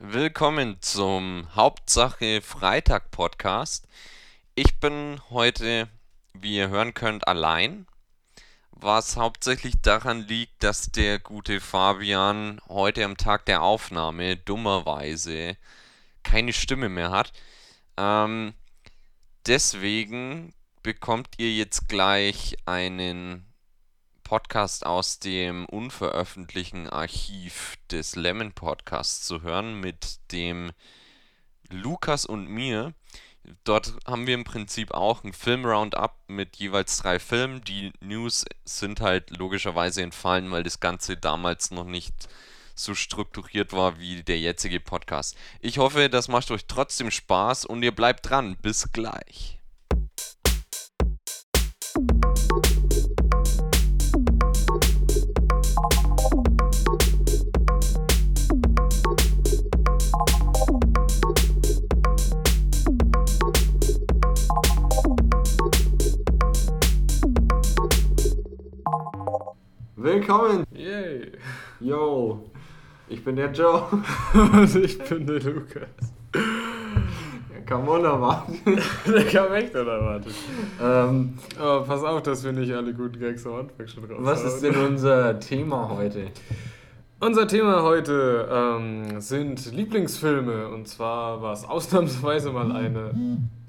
Willkommen zum Hauptsache Freitag Podcast. Ich bin heute, wie ihr hören könnt, allein, was hauptsächlich daran liegt, dass der gute Fabian heute am Tag der Aufnahme dummerweise keine Stimme mehr hat. Ähm, deswegen bekommt ihr jetzt gleich einen Podcast aus dem unveröffentlichten Archiv des Lemon Podcasts zu hören mit dem Lukas und mir. Dort haben wir im Prinzip auch ein Film-Roundup mit jeweils drei Filmen. Die News sind halt logischerweise entfallen, weil das Ganze damals noch nicht so strukturiert war wie der jetzige Podcast. Ich hoffe, das macht euch trotzdem Spaß und ihr bleibt dran. Bis gleich. Willkommen! Yay! Yo! Ich bin der Joe. Und ich bin der Lukas. Der kam unerwartet. der kam echt unerwartet. Ähm, Aber pass auf, dass wir nicht alle guten Gags am Anfang schon raus Was haben. ist denn unser Thema heute? Unser Thema heute ähm, sind Lieblingsfilme. Und zwar war es ausnahmsweise mal eine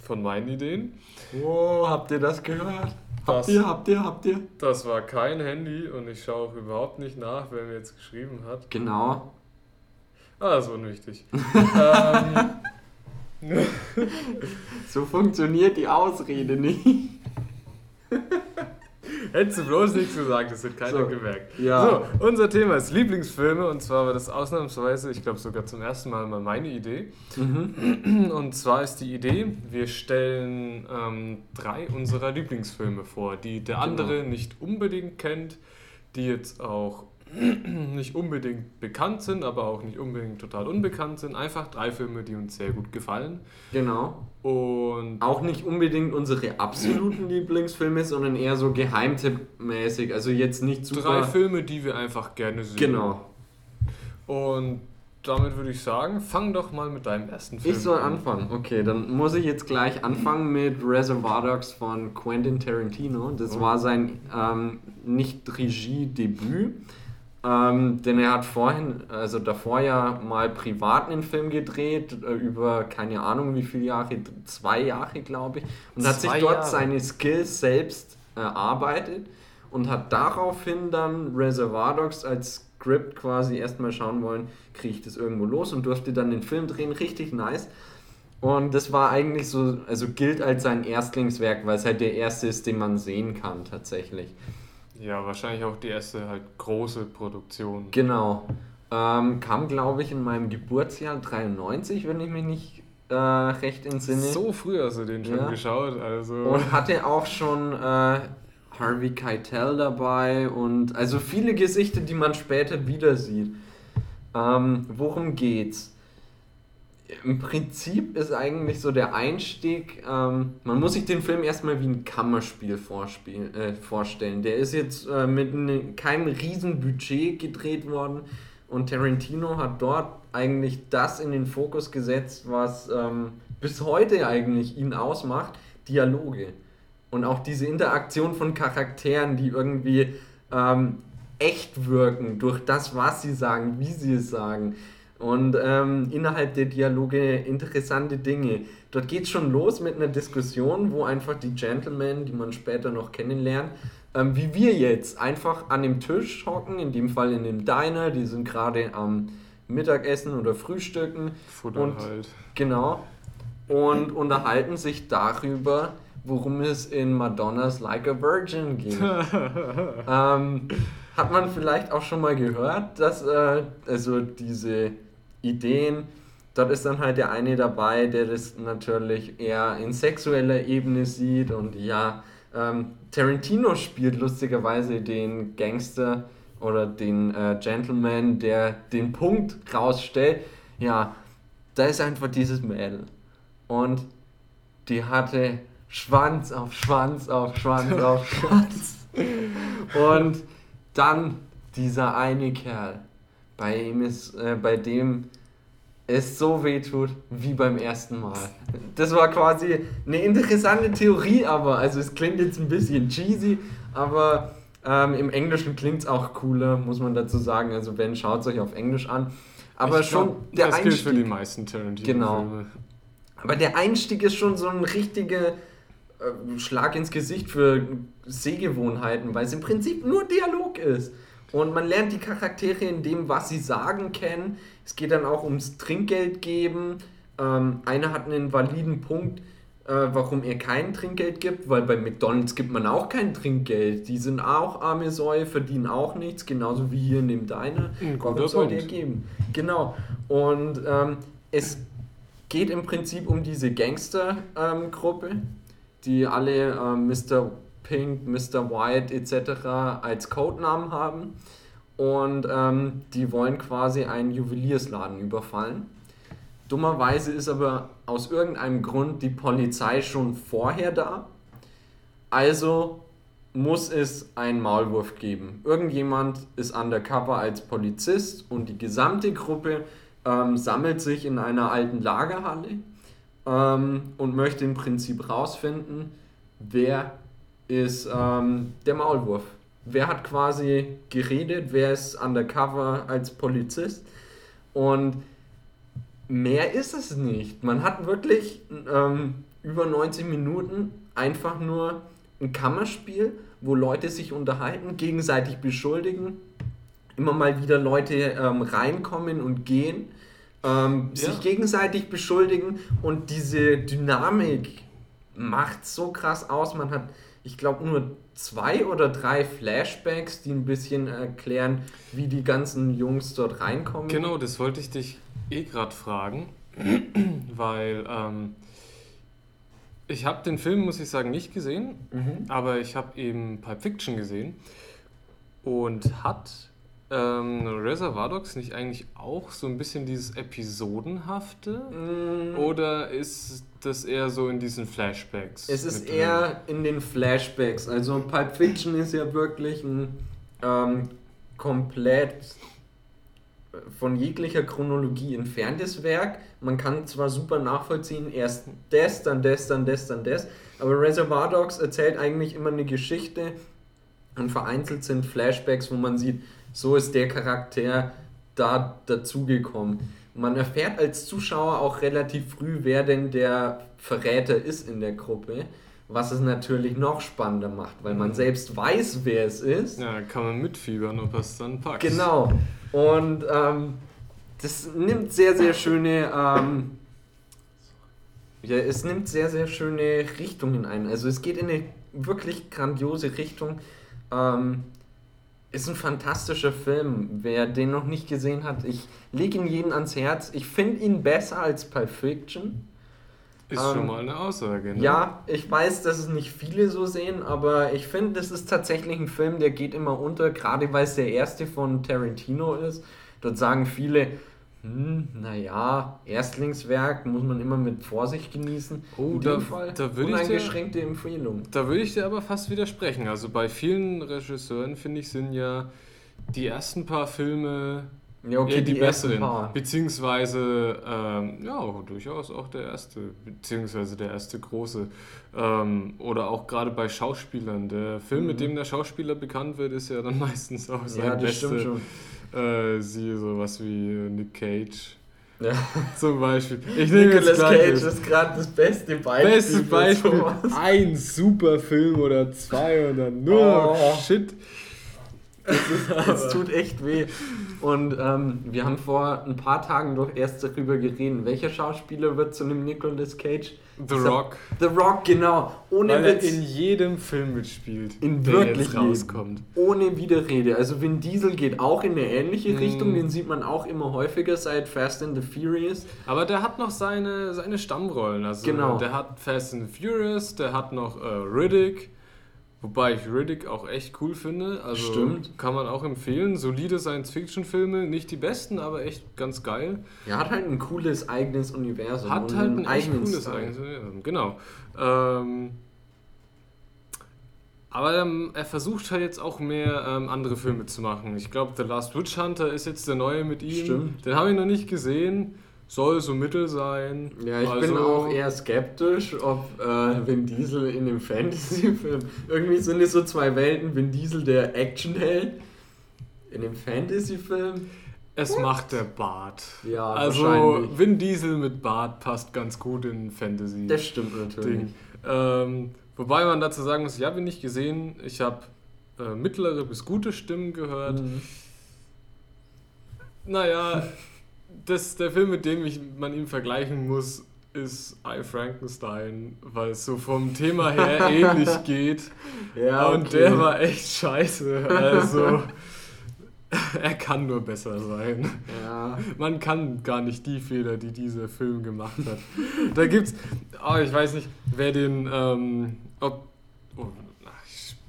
von meinen Ideen. Wow, habt ihr das gehört? Habt ihr, habt ihr, habt ihr? Das war kein Handy und ich schaue auch überhaupt nicht nach, wer mir jetzt geschrieben hat. Genau. Ah, das ist unwichtig. ähm. so funktioniert die Ausrede nicht. Hättest du bloß nichts gesagt, das hat keiner so, gemerkt. Ja. So, unser Thema ist Lieblingsfilme und zwar war das ausnahmsweise, ich glaube sogar zum ersten Mal mal meine Idee. Mhm. Und zwar ist die Idee, wir stellen ähm, drei unserer Lieblingsfilme vor, die der genau. andere genau. nicht unbedingt kennt, die jetzt auch nicht unbedingt bekannt sind, aber auch nicht unbedingt total unbekannt sind. Einfach drei Filme, die uns sehr gut gefallen. Genau. Und auch nicht unbedingt unsere absoluten Lieblingsfilme, sondern eher so geheimtippmäßig. Also jetzt nicht super. Drei Filme, die wir einfach gerne sehen. Genau. Und damit würde ich sagen, fang doch mal mit deinem ersten Film an. Ich soll anfangen. Okay, dann muss ich jetzt gleich anfangen mit Reservoir Dogs von Quentin Tarantino. Das oh. war sein ähm, Nicht-Regie-Debüt. Ähm, denn er hat vorhin, also davor ja mal privat einen Film gedreht, äh, über keine Ahnung wie viele Jahre, zwei Jahre glaube ich, und zwei hat sich dort Jahre. seine Skills selbst erarbeitet und hat daraufhin dann Reservoir Dogs als Script quasi erstmal schauen wollen, kriege ich das irgendwo los und durfte dann den Film drehen, richtig nice. Und das war eigentlich so, also gilt als sein Erstlingswerk, weil es halt der erste ist, den man sehen kann tatsächlich. Ja, wahrscheinlich auch die erste halt große Produktion. Genau. Ähm, kam, glaube ich, in meinem Geburtsjahr 93, wenn ich mich nicht äh, recht entsinne. So früh hast du den schon ja. geschaut, also. Und hatte auch schon äh, Harvey Keitel dabei und also viele Gesichter, die man später wieder sieht. Ähm, worum geht's? Im Prinzip ist eigentlich so der Einstieg, ähm, man muss sich den Film erstmal wie ein Kammerspiel äh, vorstellen. Der ist jetzt äh, mit ne, keinem riesen Budget gedreht worden und Tarantino hat dort eigentlich das in den Fokus gesetzt, was ähm, bis heute eigentlich ihn ausmacht, Dialoge. Und auch diese Interaktion von Charakteren, die irgendwie ähm, echt wirken durch das, was sie sagen, wie sie es sagen. Und ähm, innerhalb der Dialoge interessante Dinge. Dort geht es schon los mit einer Diskussion, wo einfach die Gentlemen, die man später noch kennenlernt, ähm, wie wir jetzt einfach an dem Tisch hocken, in dem Fall in dem Diner, die sind gerade am Mittagessen oder Frühstücken. Futter und, halt. Genau. Und unterhalten sich darüber, worum es in Madonnas Like a Virgin geht. ähm, hat man vielleicht auch schon mal gehört, dass äh, also diese Ideen. Dort ist dann halt der eine dabei, der das natürlich eher in sexueller Ebene sieht und ja, ähm, Tarantino spielt lustigerweise den Gangster oder den äh, Gentleman, der den Punkt rausstellt. Ja, da ist einfach dieses Mädel. Und die hatte Schwanz auf Schwanz auf Schwanz auf Schwanz. Und dann dieser eine Kerl, bei ihm ist, äh, bei dem es so weh tut wie beim ersten Mal. Das war quasi eine interessante Theorie, aber also es klingt jetzt ein bisschen cheesy, aber ähm, im Englischen klingt es auch cooler, muss man dazu sagen. Also wenn schaut es euch auf Englisch an. Aber ich schon glaub, der das Einstieg. gilt für die meisten Tarantino-Filme. Genau. Aber der Einstieg ist schon so ein richtiger äh, Schlag ins Gesicht für Sehgewohnheiten, weil es im Prinzip nur Dialog ist. Und man lernt die Charaktere in dem, was sie sagen, kennen. Es geht dann auch ums Trinkgeld geben. Ähm, einer hat einen validen Punkt, äh, warum er kein Trinkgeld gibt, weil bei McDonalds gibt man auch kein Trinkgeld. Die sind auch arme Säue, verdienen auch nichts, genauso wie hier in dem Diner. Warum soll der geben? Genau. Und ähm, es geht im Prinzip um diese Gangstergruppe, ähm, die alle äh, Mr. Pink, Mr. White etc. als Codenamen haben. Und ähm, die wollen quasi einen Juweliersladen überfallen. Dummerweise ist aber aus irgendeinem Grund die Polizei schon vorher da. Also muss es einen Maulwurf geben. Irgendjemand ist undercover als Polizist und die gesamte Gruppe ähm, sammelt sich in einer alten Lagerhalle ähm, und möchte im Prinzip rausfinden, wer ist ähm, der Maulwurf. Wer hat quasi geredet, wer ist undercover als Polizist und mehr ist es nicht. Man hat wirklich ähm, über 90 Minuten einfach nur ein Kammerspiel, wo Leute sich unterhalten, gegenseitig beschuldigen, immer mal wieder Leute ähm, reinkommen und gehen, ähm, ja. sich gegenseitig beschuldigen und diese Dynamik macht so krass aus. Man hat ich glaube, nur zwei oder drei Flashbacks, die ein bisschen erklären, wie die ganzen Jungs dort reinkommen. Genau, das wollte ich dich eh gerade fragen, weil ähm, ich habe den Film, muss ich sagen, nicht gesehen, mhm. aber ich habe eben Pulp Fiction gesehen und hat ähm, Reservoir Dogs nicht eigentlich auch so ein bisschen dieses Episodenhafte? Mm. Oder ist das eher so in diesen Flashbacks? Es ist eher in den Flashbacks. Also Pulp Fiction ist ja wirklich ein ähm, komplett von jeglicher Chronologie entferntes Werk. Man kann zwar super nachvollziehen, erst das, dann das, dann das, dann das, aber Reservoir Dogs erzählt eigentlich immer eine Geschichte und vereinzelt sind Flashbacks, wo man sieht, so ist der Charakter da dazugekommen. Man erfährt als Zuschauer auch relativ früh, wer denn der Verräter ist in der Gruppe, was es natürlich noch spannender macht, weil man selbst weiß, wer es ist. Ja, kann man mitfiebern, ob es dann packt. Genau. Und ähm, das nimmt sehr, sehr schöne, ähm, ja, es nimmt sehr, sehr schöne Richtungen ein. Also es geht in eine wirklich grandiose Richtung. Ähm, ist ein fantastischer Film. Wer den noch nicht gesehen hat, ich lege ihn jedem ans Herz. Ich finde ihn besser als Pulp Fiction. Ist ähm, schon mal eine Aussage, ne? Ja, ich weiß, dass es nicht viele so sehen, aber ich finde, das ist tatsächlich ein Film, der geht immer unter, gerade weil es der erste von Tarantino ist. Dort sagen viele, hm, naja, Erstlingswerk muss man immer mit Vorsicht genießen. Oh, In da, Fall da würde uneingeschränkte ich dir, Empfehlung. Da würde ich dir aber fast widersprechen. Also bei vielen Regisseuren, finde ich, sind ja die ersten paar Filme ja, okay, die, die besseren. Beziehungsweise, ähm, ja, durchaus auch der erste, beziehungsweise der erste große. Ähm, oder auch gerade bei Schauspielern. Der Film, mhm. mit dem der Schauspieler bekannt wird, ist ja dann meistens auch sein ja, das beste. Stimmt schon äh, siehe sowas wie Nick Cage. Ja. Zum Beispiel. Ich nehme Nicolas Cage ist gerade das beste Beispiel. Beste Beispiel. Ein super Film oder zwei oder nur oh. Shit. Es tut echt weh. Und ähm, wir haben vor ein paar Tagen doch erst darüber geredet, welcher Schauspieler wird zu einem Nicolas Cage? The Rock. The Rock, genau. Ohne Weil er in jedem Film mitspielt, in der wirklich rauskommt. Ohne Widerrede. Also Vin Diesel geht auch in eine ähnliche mm. Richtung, den sieht man auch immer häufiger seit Fast and the Furious. Aber der hat noch seine, seine Stammrollen. Also genau. Der hat Fast and the Furious, der hat noch äh, Riddick. Wobei ich Riddick auch echt cool finde. Also Stimmt. Kann man auch empfehlen. Solide Science-Fiction-Filme, nicht die besten, aber echt ganz geil. Er hat halt ein cooles eigenes Universum. Hat halt ein echt cooles Style. eigenes Universum, genau. Ähm, aber ähm, er versucht halt jetzt auch mehr ähm, andere Filme zu machen. Ich glaube, The Last Witch Hunter ist jetzt der neue mit ihm. Stimmt. Den habe ich noch nicht gesehen. Soll so mittel sein. Ja, ich also, bin auch eher skeptisch, ob äh, Vin Diesel in dem Fantasy-Film. Irgendwie sind es so zwei Welten. Vin Diesel, der Actionheld, in dem Fantasy-Film. Es What? macht der Bart. Ja, also Vin Diesel mit Bart passt ganz gut in Fantasy. Das stimmt natürlich. Ähm, wobei man dazu sagen muss, ich habe ihn nicht gesehen. Ich habe äh, mittlere bis gute Stimmen gehört. Mhm. Naja, das, der Film, mit dem ich, man ihn vergleichen muss, ist I Frankenstein, weil es so vom Thema her ähnlich geht. Ja, okay. Und der war echt scheiße. Also, er kann nur besser sein. Ja. Man kann gar nicht die Fehler, die dieser Film gemacht hat. Da gibt's, oh, ich weiß nicht, wer den, ähm, ob, oh,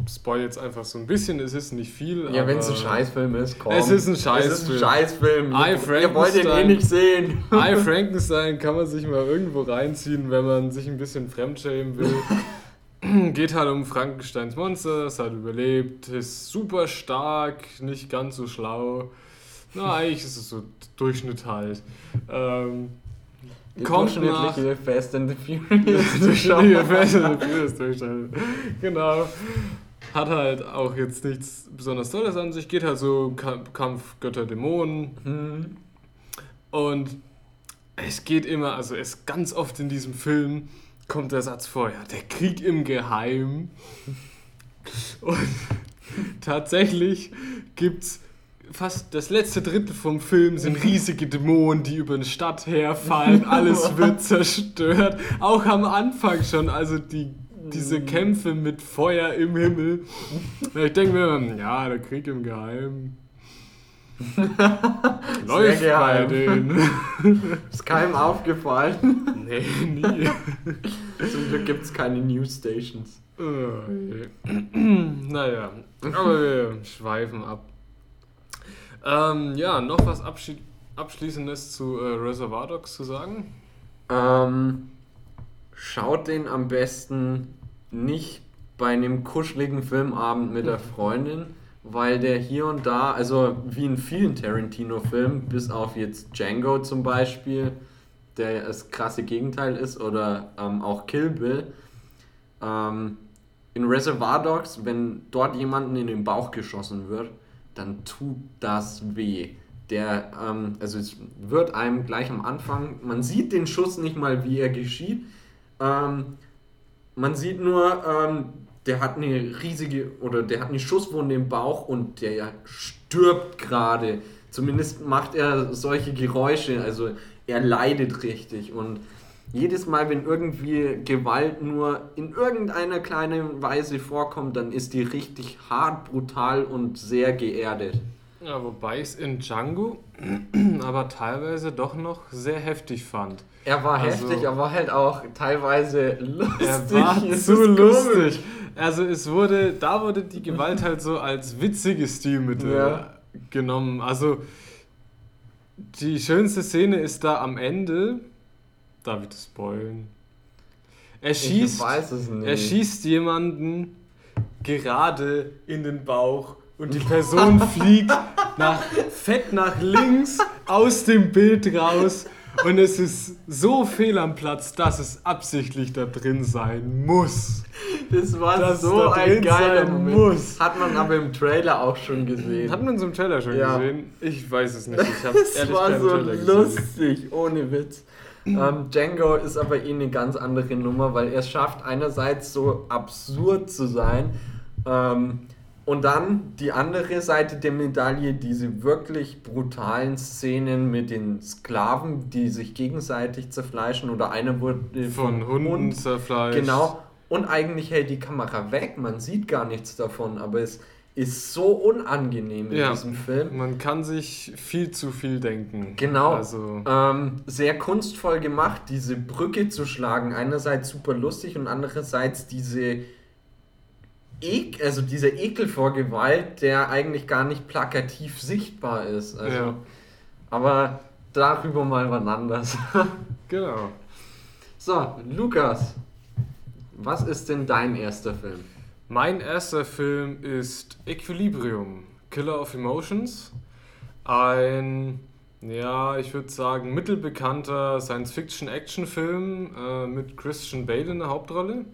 spoil jetzt einfach so ein bisschen, es ist nicht viel. Ja, wenn es ein Scheißfilm ist, komm. Es ist ein Scheißfilm. Es ist ein Scheißfilm. Ihr wollt ihn eh nicht sehen. I Frankenstein kann man sich mal irgendwo reinziehen, wenn man sich ein bisschen fremdschämen will. Geht halt um Frankensteins Monster, es hat überlebt, ist super stark, nicht ganz so schlau. Na, eigentlich ist es so Durchschnitt halt. Ähm, die kommt durchschnittliche nach, Fast and the Furious durchschnittliche Fast and the Furious Durchschnitt. Genau hat halt auch jetzt nichts besonders Tolles an sich, geht halt so Kampf Götter Dämonen. Mhm. Und es geht immer, also es ganz oft in diesem Film kommt der Satz vor, ja, der Krieg im Geheim. Und tatsächlich gibt's fast das letzte Drittel vom Film sind riesige Dämonen, die über eine Stadt herfallen, alles wird zerstört. Auch am Anfang schon, also die diese Kämpfe mit Feuer im Himmel. Ich denke mir, ja, der Krieg im Geheimen. Läuft bei denen. Ist keinem aufgefallen? Nee, nie. Zum Glück gibt es keine Newsstations. naja, aber wir schweifen ab. Ähm, ja, noch was Abschließendes zu äh, Reservoir Dogs zu sagen? Ähm, schaut den am besten nicht bei einem kuscheligen Filmabend mit der Freundin, weil der hier und da, also wie in vielen Tarantino-Filmen, bis auf jetzt Django zum Beispiel, der das krasse Gegenteil ist, oder ähm, auch Kill Bill, ähm, in Reservoir Dogs, wenn dort jemanden in den Bauch geschossen wird, dann tut das weh. Der, ähm, also es wird einem gleich am Anfang, man sieht den Schuss nicht mal, wie er geschieht. Ähm, man sieht nur, ähm, der hat eine riesige, oder der hat eine Schusswunde im Bauch und der stirbt gerade. Zumindest macht er solche Geräusche, also er leidet richtig. Und jedes Mal, wenn irgendwie Gewalt nur in irgendeiner kleinen Weise vorkommt, dann ist die richtig hart, brutal und sehr geerdet. Ja, wobei es in Django aber teilweise doch noch sehr heftig fand. Er war also, heftig, er war halt auch teilweise lustig. Er war zu lustig. Also es wurde, da wurde die Gewalt halt so als witziges Stilmittel ja. genommen. Also die schönste Szene ist da am Ende. Darf ich das spoilen? Er schießt, er schießt jemanden gerade in den Bauch und die Person fliegt nach, fett nach links aus dem Bild raus und es ist so fehl am Platz, dass es absichtlich da drin sein muss. Das war dass so ein geiler Moment. Muss. Hat man aber im Trailer auch schon gesehen. Hat man es im Trailer schon ja. gesehen? Ich weiß es nicht. Ich habe ehrlich war so lustig, ohne Witz. Ähm, Django ist aber eh eine ganz andere Nummer, weil er es schafft, einerseits so absurd zu sein, ähm, und dann die andere Seite der Medaille, diese wirklich brutalen Szenen mit den Sklaven, die sich gegenseitig zerfleischen oder einer wurde von, von Hunden Hund, zerfleischt. Genau. Und eigentlich hält die Kamera weg, man sieht gar nichts davon, aber es ist so unangenehm in ja, diesem Film. Man kann sich viel zu viel denken. Genau. Also ähm, sehr kunstvoll gemacht, diese Brücke zu schlagen. Einerseits super lustig und andererseits diese Ek also dieser Ekel vor Gewalt, der eigentlich gar nicht plakativ sichtbar ist. Also, ja. Aber darüber mal wann anders. genau. So, Lukas, was ist denn dein erster Film? Mein erster Film ist Equilibrium, Killer of Emotions. Ein Ja, ich würde sagen, mittelbekannter Science-Fiction-Action-Film äh, mit Christian Bale in der Hauptrolle.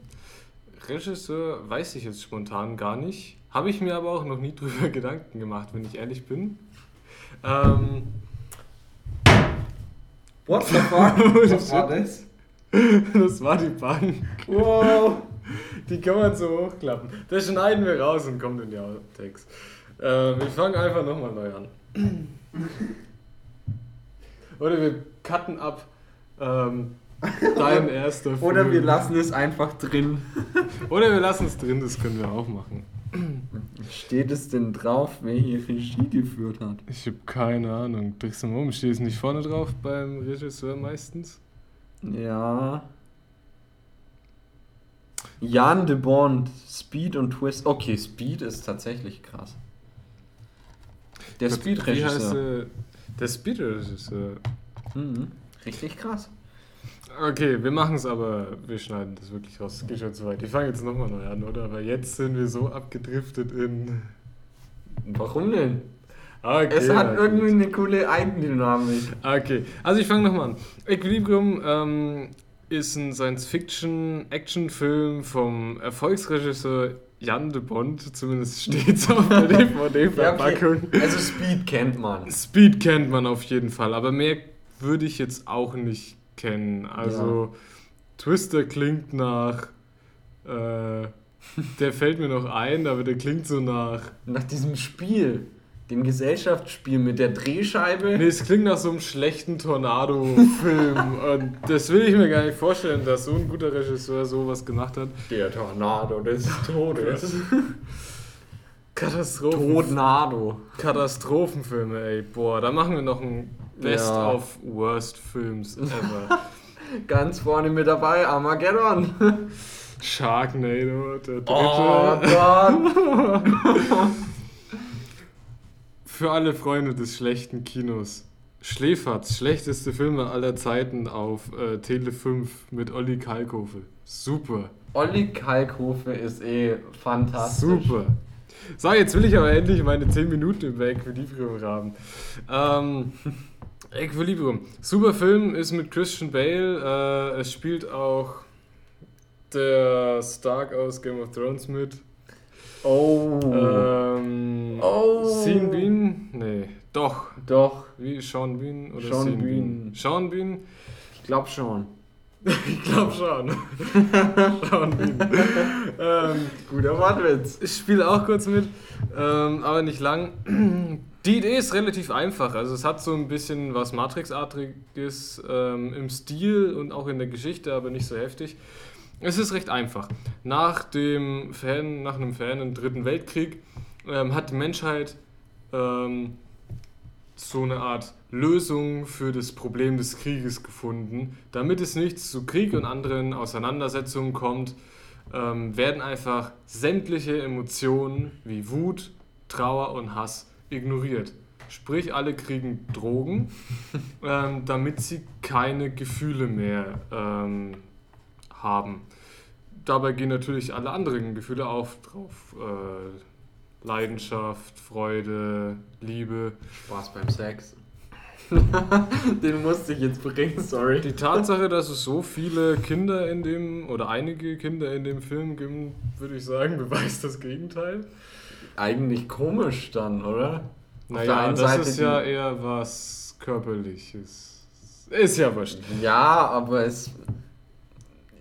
Regisseur weiß ich jetzt spontan gar nicht. Habe ich mir aber auch noch nie drüber Gedanken gemacht, wenn ich ehrlich bin. Ähm, What the fuck? Was war das? Das war die Bank. Wow. Die kann man so hochklappen. Das schneiden wir raus und kommt in die Outtakes. Äh, wir fangen einfach nochmal neu an. Oder wir cutten ab ähm, dein erster Film. Oder wir lassen es einfach drin. Oder wir lassen es drin, das können wir auch machen. Steht es denn drauf, wer hier Regie geführt hat? Ich habe keine Ahnung. Drückst du mal um? Steht es nicht vorne drauf beim Regisseur meistens? Ja. Jan de Bond, Speed und Twist. Okay, Speed ist tatsächlich krass. Der Speed-Regisseur. Der Speed-Regisseur. Mhm. Richtig krass. Okay, wir machen es aber, wir schneiden das wirklich raus. Es geht schon zu weit. Ich fange jetzt nochmal neu an, oder? Weil jetzt sind wir so abgedriftet in. Warum denn? Okay, es hat okay. irgendwie eine coole Eigendynamik. Okay, also ich fange nochmal an. Equilibrium ähm, ist ein Science-Fiction-Action-Film vom Erfolgsregisseur Jan de Bond, zumindest steht es auf der DVD-Verpackung. ja, okay. Also Speed kennt man. Speed kennt man auf jeden Fall, aber mehr würde ich jetzt auch nicht kennen. Also ja. Twister klingt nach. Äh, der fällt mir noch ein, aber der klingt so nach. Nach diesem Spiel. Dem Gesellschaftsspiel mit der Drehscheibe. Nee, es klingt nach so einem schlechten Tornado-Film. und das will ich mir gar nicht vorstellen, dass so ein guter Regisseur sowas gemacht hat. Der Tornado des Todes. Katastrophen. Tornado. Katastrophenfilme, ey. Boah, da machen wir noch ein Best ja. of Worst Films ever. Ganz vorne mit dabei, Armageddon. Sharknado, der dritte. Oh Gott. Für alle Freunde des schlechten Kinos. Schläferz, schlechteste Filme aller Zeiten auf äh, Tele 5 mit Olli Kalkofe. Super. Olli Kalkofe ist eh fantastisch. Super. So, jetzt will ich aber endlich meine 10 Minuten über Equilibrium haben. Ähm, Equilibrium. Super Film ist mit Christian Bale. Äh, es spielt auch der Stark aus Game of Thrones mit. Oh. Ähm, oh. Sean Bean? Nee, doch. Doch. Wie Sean Bean oder Sean Bean? Bean? Sean Bean? Ich glaube schon. ich glaube schon. Sean Bean. ähm, Guter Wortwitz. Ich spiele auch kurz mit, ähm, aber nicht lang. Die Idee ist relativ einfach. Also es hat so ein bisschen was Matrix-artiges ähm, im Stil und auch in der Geschichte, aber nicht so heftig. Es ist recht einfach. Nach, dem Fan, nach einem fernen Dritten Weltkrieg ähm, hat die Menschheit ähm, so eine Art Lösung für das Problem des Krieges gefunden. Damit es nicht zu Krieg und anderen Auseinandersetzungen kommt, ähm, werden einfach sämtliche Emotionen wie Wut, Trauer und Hass ignoriert. Sprich, alle kriegen Drogen, ähm, damit sie keine Gefühle mehr ähm, haben. Dabei gehen natürlich alle anderen Gefühle auf drauf. Äh, Leidenschaft, Freude, Liebe. Spaß beim Sex. Den musste ich jetzt bringen, sorry. Die Tatsache, dass es so viele Kinder in dem, oder einige Kinder in dem Film gibt, würde ich sagen, beweist das Gegenteil. Eigentlich komisch dann, oder? Naja, das Seite ist ja eher was Körperliches. Ist ja wurscht. Ja, aber es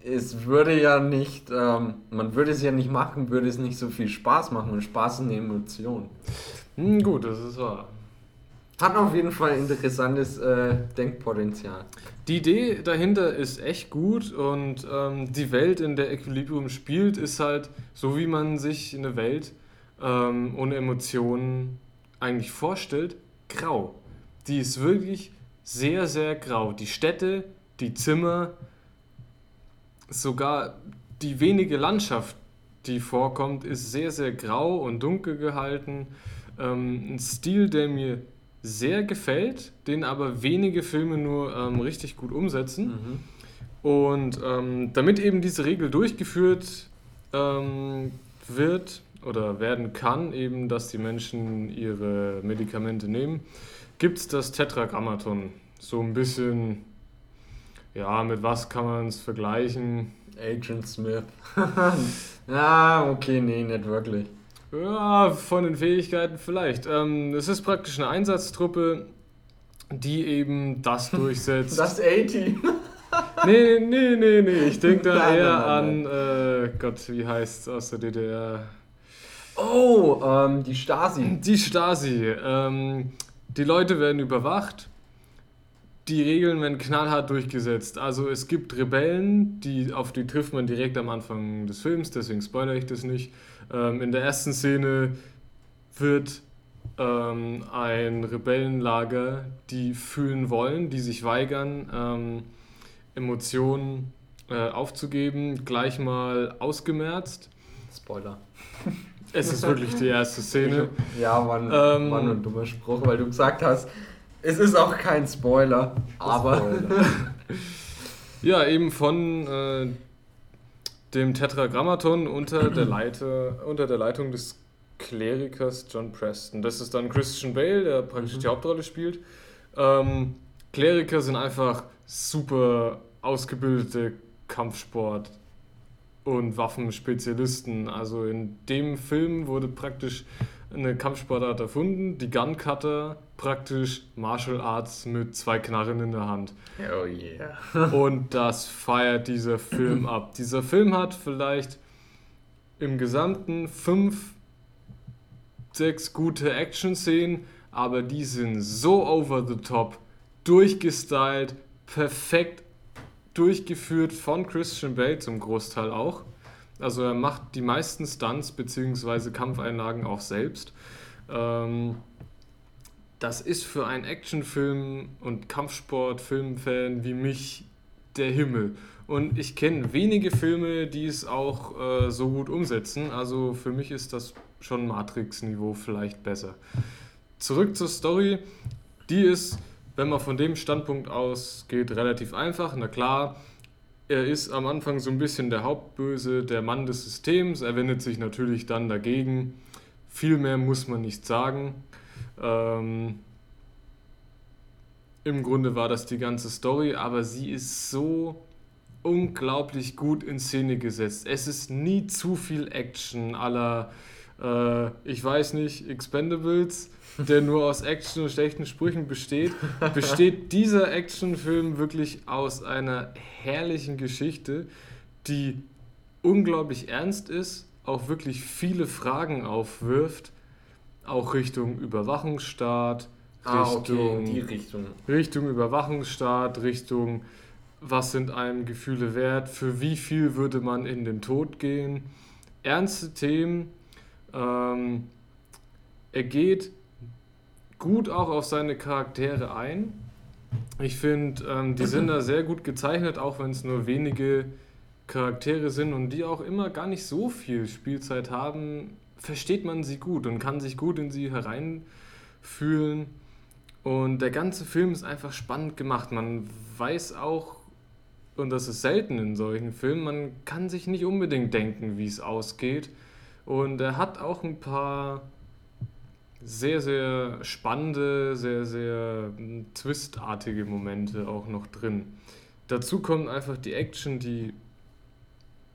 es würde ja nicht, ähm, man würde es ja nicht machen, würde es nicht so viel Spaß machen und Spaß ist eine Emotion. Hm, gut, das ist wahr. Hat auf jeden Fall interessantes äh, Denkpotenzial. Die Idee dahinter ist echt gut und ähm, die Welt, in der Equilibrium spielt, ist halt so, wie man sich eine Welt ähm, ohne Emotionen eigentlich vorstellt, grau. Die ist wirklich sehr, sehr grau. Die Städte, die Zimmer, sogar die wenige Landschaft, die vorkommt, ist sehr, sehr grau und dunkel gehalten. Ähm, ein Stil, der mir sehr gefällt, den aber wenige Filme nur ähm, richtig gut umsetzen. Mhm. Und ähm, damit eben diese Regel durchgeführt ähm, wird, oder werden kann, eben, dass die Menschen ihre Medikamente nehmen, gibt es das Tetragrammaton. So ein bisschen, ja, mit was kann man es vergleichen? Agent Smith. ah, okay, nee, nicht wirklich. Ja, von den Fähigkeiten vielleicht. Ähm, es ist praktisch eine Einsatztruppe, die eben das durchsetzt. Das 80. nee, nee, nee, nee. Ich denke da nein, eher nein, nein, an, äh, Gott, wie heißt es aus der DDR? Oh, ähm, die Stasi. Die Stasi. Ähm, die Leute werden überwacht. Die Regeln werden knallhart durchgesetzt. Also es gibt Rebellen, die, auf die trifft man direkt am Anfang des Films, deswegen spoilere ich das nicht. Ähm, in der ersten Szene wird ähm, ein Rebellenlager, die fühlen wollen, die sich weigern, ähm, Emotionen äh, aufzugeben, gleich mal ausgemerzt. Spoiler. Es ist wirklich die erste Szene. Ja, ein, ähm, war ein dummer Spruch, weil du gesagt hast, es ist auch kein Spoiler, aber. Spoiler. ja, eben von äh, dem Tetragrammaton unter der, Leite, unter der Leitung des Klerikers John Preston. Das ist dann Christian Bale, der praktisch mhm. die Hauptrolle spielt. Ähm, Kleriker sind einfach super ausgebildete Kampfsport- und Waffenspezialisten. Also in dem Film wurde praktisch eine Kampfsportart erfunden, die Gun Cutter, praktisch Martial Arts mit zwei Knarren in der Hand. Oh yeah. und das feiert dieser Film ab. Dieser Film hat vielleicht im Gesamten fünf, sechs gute Action-Szenen, aber die sind so over the top, durchgestylt, perfekt durchgeführt von Christian Bale zum Großteil auch. Also er macht die meisten Stunts bzw. Kampfeinlagen auch selbst. Ähm, das ist für einen Actionfilm und Kampfsport-Filmfan wie mich der Himmel. Und ich kenne wenige Filme, die es auch äh, so gut umsetzen. Also für mich ist das schon Matrix-Niveau vielleicht besser. Zurück zur Story. Die ist wenn man von dem Standpunkt ausgeht, relativ einfach. Na klar, er ist am Anfang so ein bisschen der Hauptböse, der Mann des Systems. Er wendet sich natürlich dann dagegen. Viel mehr muss man nicht sagen. Ähm, Im Grunde war das die ganze Story, aber sie ist so unglaublich gut in Szene gesetzt. Es ist nie zu viel Action aller, äh, ich weiß nicht, Expendables der nur aus Action und schlechten Sprüchen besteht, besteht dieser Actionfilm wirklich aus einer herrlichen Geschichte, die unglaublich ernst ist, auch wirklich viele Fragen aufwirft, auch Richtung Überwachungsstaat, ah, Richtung, okay, Richtung. Richtung Überwachungsstaat, Richtung was sind einem Gefühle wert, für wie viel würde man in den Tod gehen. Ernste Themen. Ähm, er geht gut auch auf seine Charaktere ein. Ich finde, ähm, die sind da sehr gut gezeichnet, auch wenn es nur wenige Charaktere sind und die auch immer gar nicht so viel Spielzeit haben, versteht man sie gut und kann sich gut in sie hereinfühlen. Und der ganze Film ist einfach spannend gemacht. Man weiß auch, und das ist selten in solchen Filmen, man kann sich nicht unbedingt denken, wie es ausgeht. Und er hat auch ein paar sehr, sehr spannende, sehr, sehr hm, twistartige Momente auch noch drin. Dazu kommt einfach die Action, die